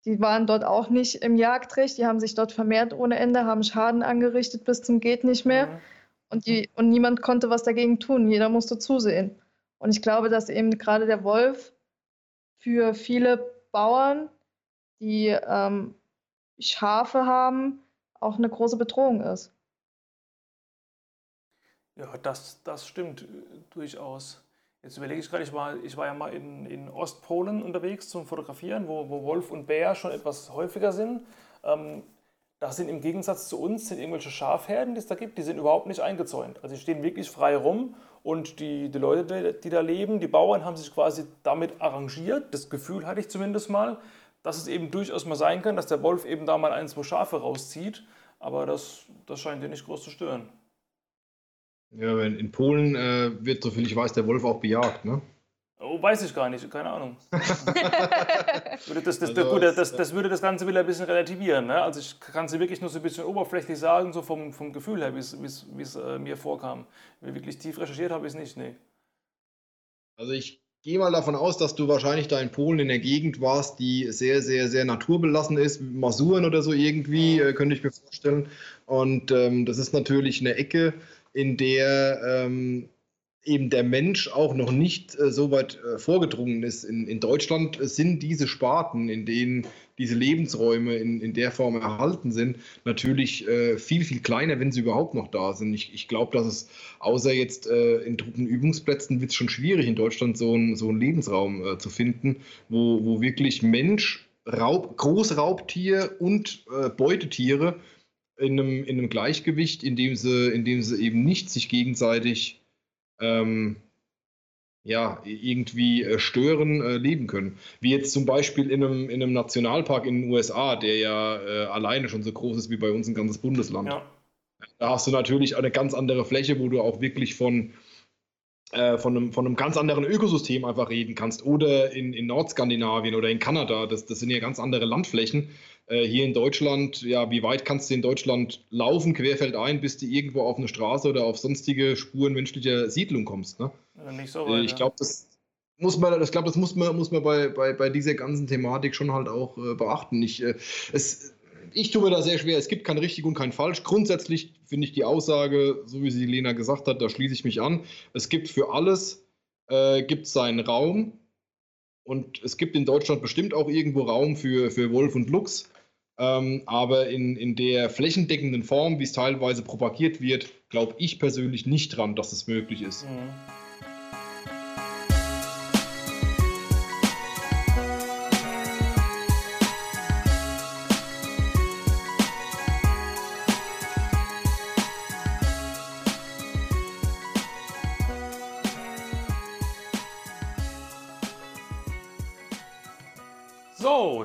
Die waren dort auch nicht im Jagdrecht, die haben sich dort vermehrt ohne Ende, haben Schaden angerichtet bis zum geht nicht mehr. Mhm. Und, die, und niemand konnte was dagegen tun, jeder musste zusehen. Und ich glaube, dass eben gerade der Wolf für viele Bauern, die ähm, Schafe haben, auch eine große Bedrohung ist. Ja, das, das stimmt äh, durchaus. Jetzt überlege ich gerade, ich war, ich war ja mal in, in Ostpolen unterwegs zum Fotografieren, wo, wo Wolf und Bär schon etwas häufiger sind. Ähm, da sind im Gegensatz zu uns sind irgendwelche Schafherden, die es da gibt, die sind überhaupt nicht eingezäunt. Also die stehen wirklich frei rum und die, die Leute, die da leben, die Bauern haben sich quasi damit arrangiert. Das Gefühl hatte ich zumindest mal, dass es eben durchaus mal sein kann, dass der Wolf eben da mal ein, zwei Schafe rauszieht. Aber das, das scheint dir nicht groß zu stören. Ja, in Polen äh, wird, soviel ich weiß, der Wolf auch bejagt, ne? Oh, weiß ich gar nicht, keine Ahnung. das, das, also, gut, das, das, würde das Ganze wieder ein bisschen relativieren. Ne? Also ich kann es wirklich nur so ein bisschen oberflächlich sagen, so vom, vom Gefühl her, wie es äh, mir vorkam. Wie wirklich tief recherchiert habe ich es nicht, nee. Also ich gehe mal davon aus, dass du wahrscheinlich da in Polen in der Gegend warst, die sehr, sehr, sehr naturbelassen ist, Masuren oder so irgendwie, äh, könnte ich mir vorstellen. Und ähm, das ist natürlich eine Ecke, in der ähm, eben der Mensch auch noch nicht äh, so weit äh, vorgedrungen ist. In, in Deutschland sind diese Sparten, in denen diese Lebensräume in, in der Form erhalten sind, natürlich äh, viel, viel kleiner, wenn sie überhaupt noch da sind. Ich, ich glaube, dass es außer jetzt äh, in Truppenübungsplätzen wird es schon schwierig, in Deutschland so, ein, so einen Lebensraum äh, zu finden, wo, wo wirklich Mensch, Raub, Großraubtier und äh, Beutetiere in einem, in einem Gleichgewicht, in dem sie, in dem sie eben nicht sich gegenseitig ähm, ja, irgendwie äh, stören, äh, leben können. Wie jetzt zum Beispiel in einem, in einem Nationalpark in den USA, der ja äh, alleine schon so groß ist wie bei uns ein ganzes Bundesland. Ja. Da hast du natürlich eine ganz andere Fläche, wo du auch wirklich von äh, von, einem, von einem ganz anderen Ökosystem einfach reden kannst. Oder in, in Nordskandinavien oder in Kanada, das, das sind ja ganz andere Landflächen. Äh, hier in Deutschland, ja, wie weit kannst du in Deutschland laufen, querfeldein, bis du irgendwo auf eine Straße oder auf sonstige Spuren menschlicher Siedlung kommst? Ne? Nicht so weit, äh, ich glaube, das muss man, ich glaube, das muss man, muss man bei, bei, bei dieser ganzen Thematik schon halt auch äh, beachten. Ich, äh, es, ich tue mir da sehr schwer. Es gibt kein richtig und kein falsch. Grundsätzlich finde ich die Aussage, so wie sie Lena gesagt hat, da schließe ich mich an. Es gibt für alles äh, gibt seinen Raum und es gibt in Deutschland bestimmt auch irgendwo Raum für, für Wolf und Luchs. Ähm, aber in, in der flächendeckenden Form, wie es teilweise propagiert wird, glaube ich persönlich nicht dran, dass es möglich ist. Mhm.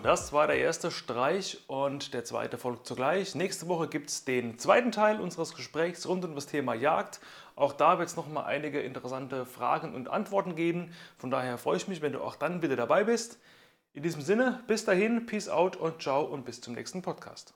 Das war der erste Streich und der zweite folgt zugleich. Nächste Woche gibt es den zweiten Teil unseres Gesprächs rund um das Thema Jagd. Auch da wird es nochmal einige interessante Fragen und Antworten geben. Von daher freue ich mich, wenn du auch dann wieder dabei bist. In diesem Sinne, bis dahin, Peace out und ciao und bis zum nächsten Podcast.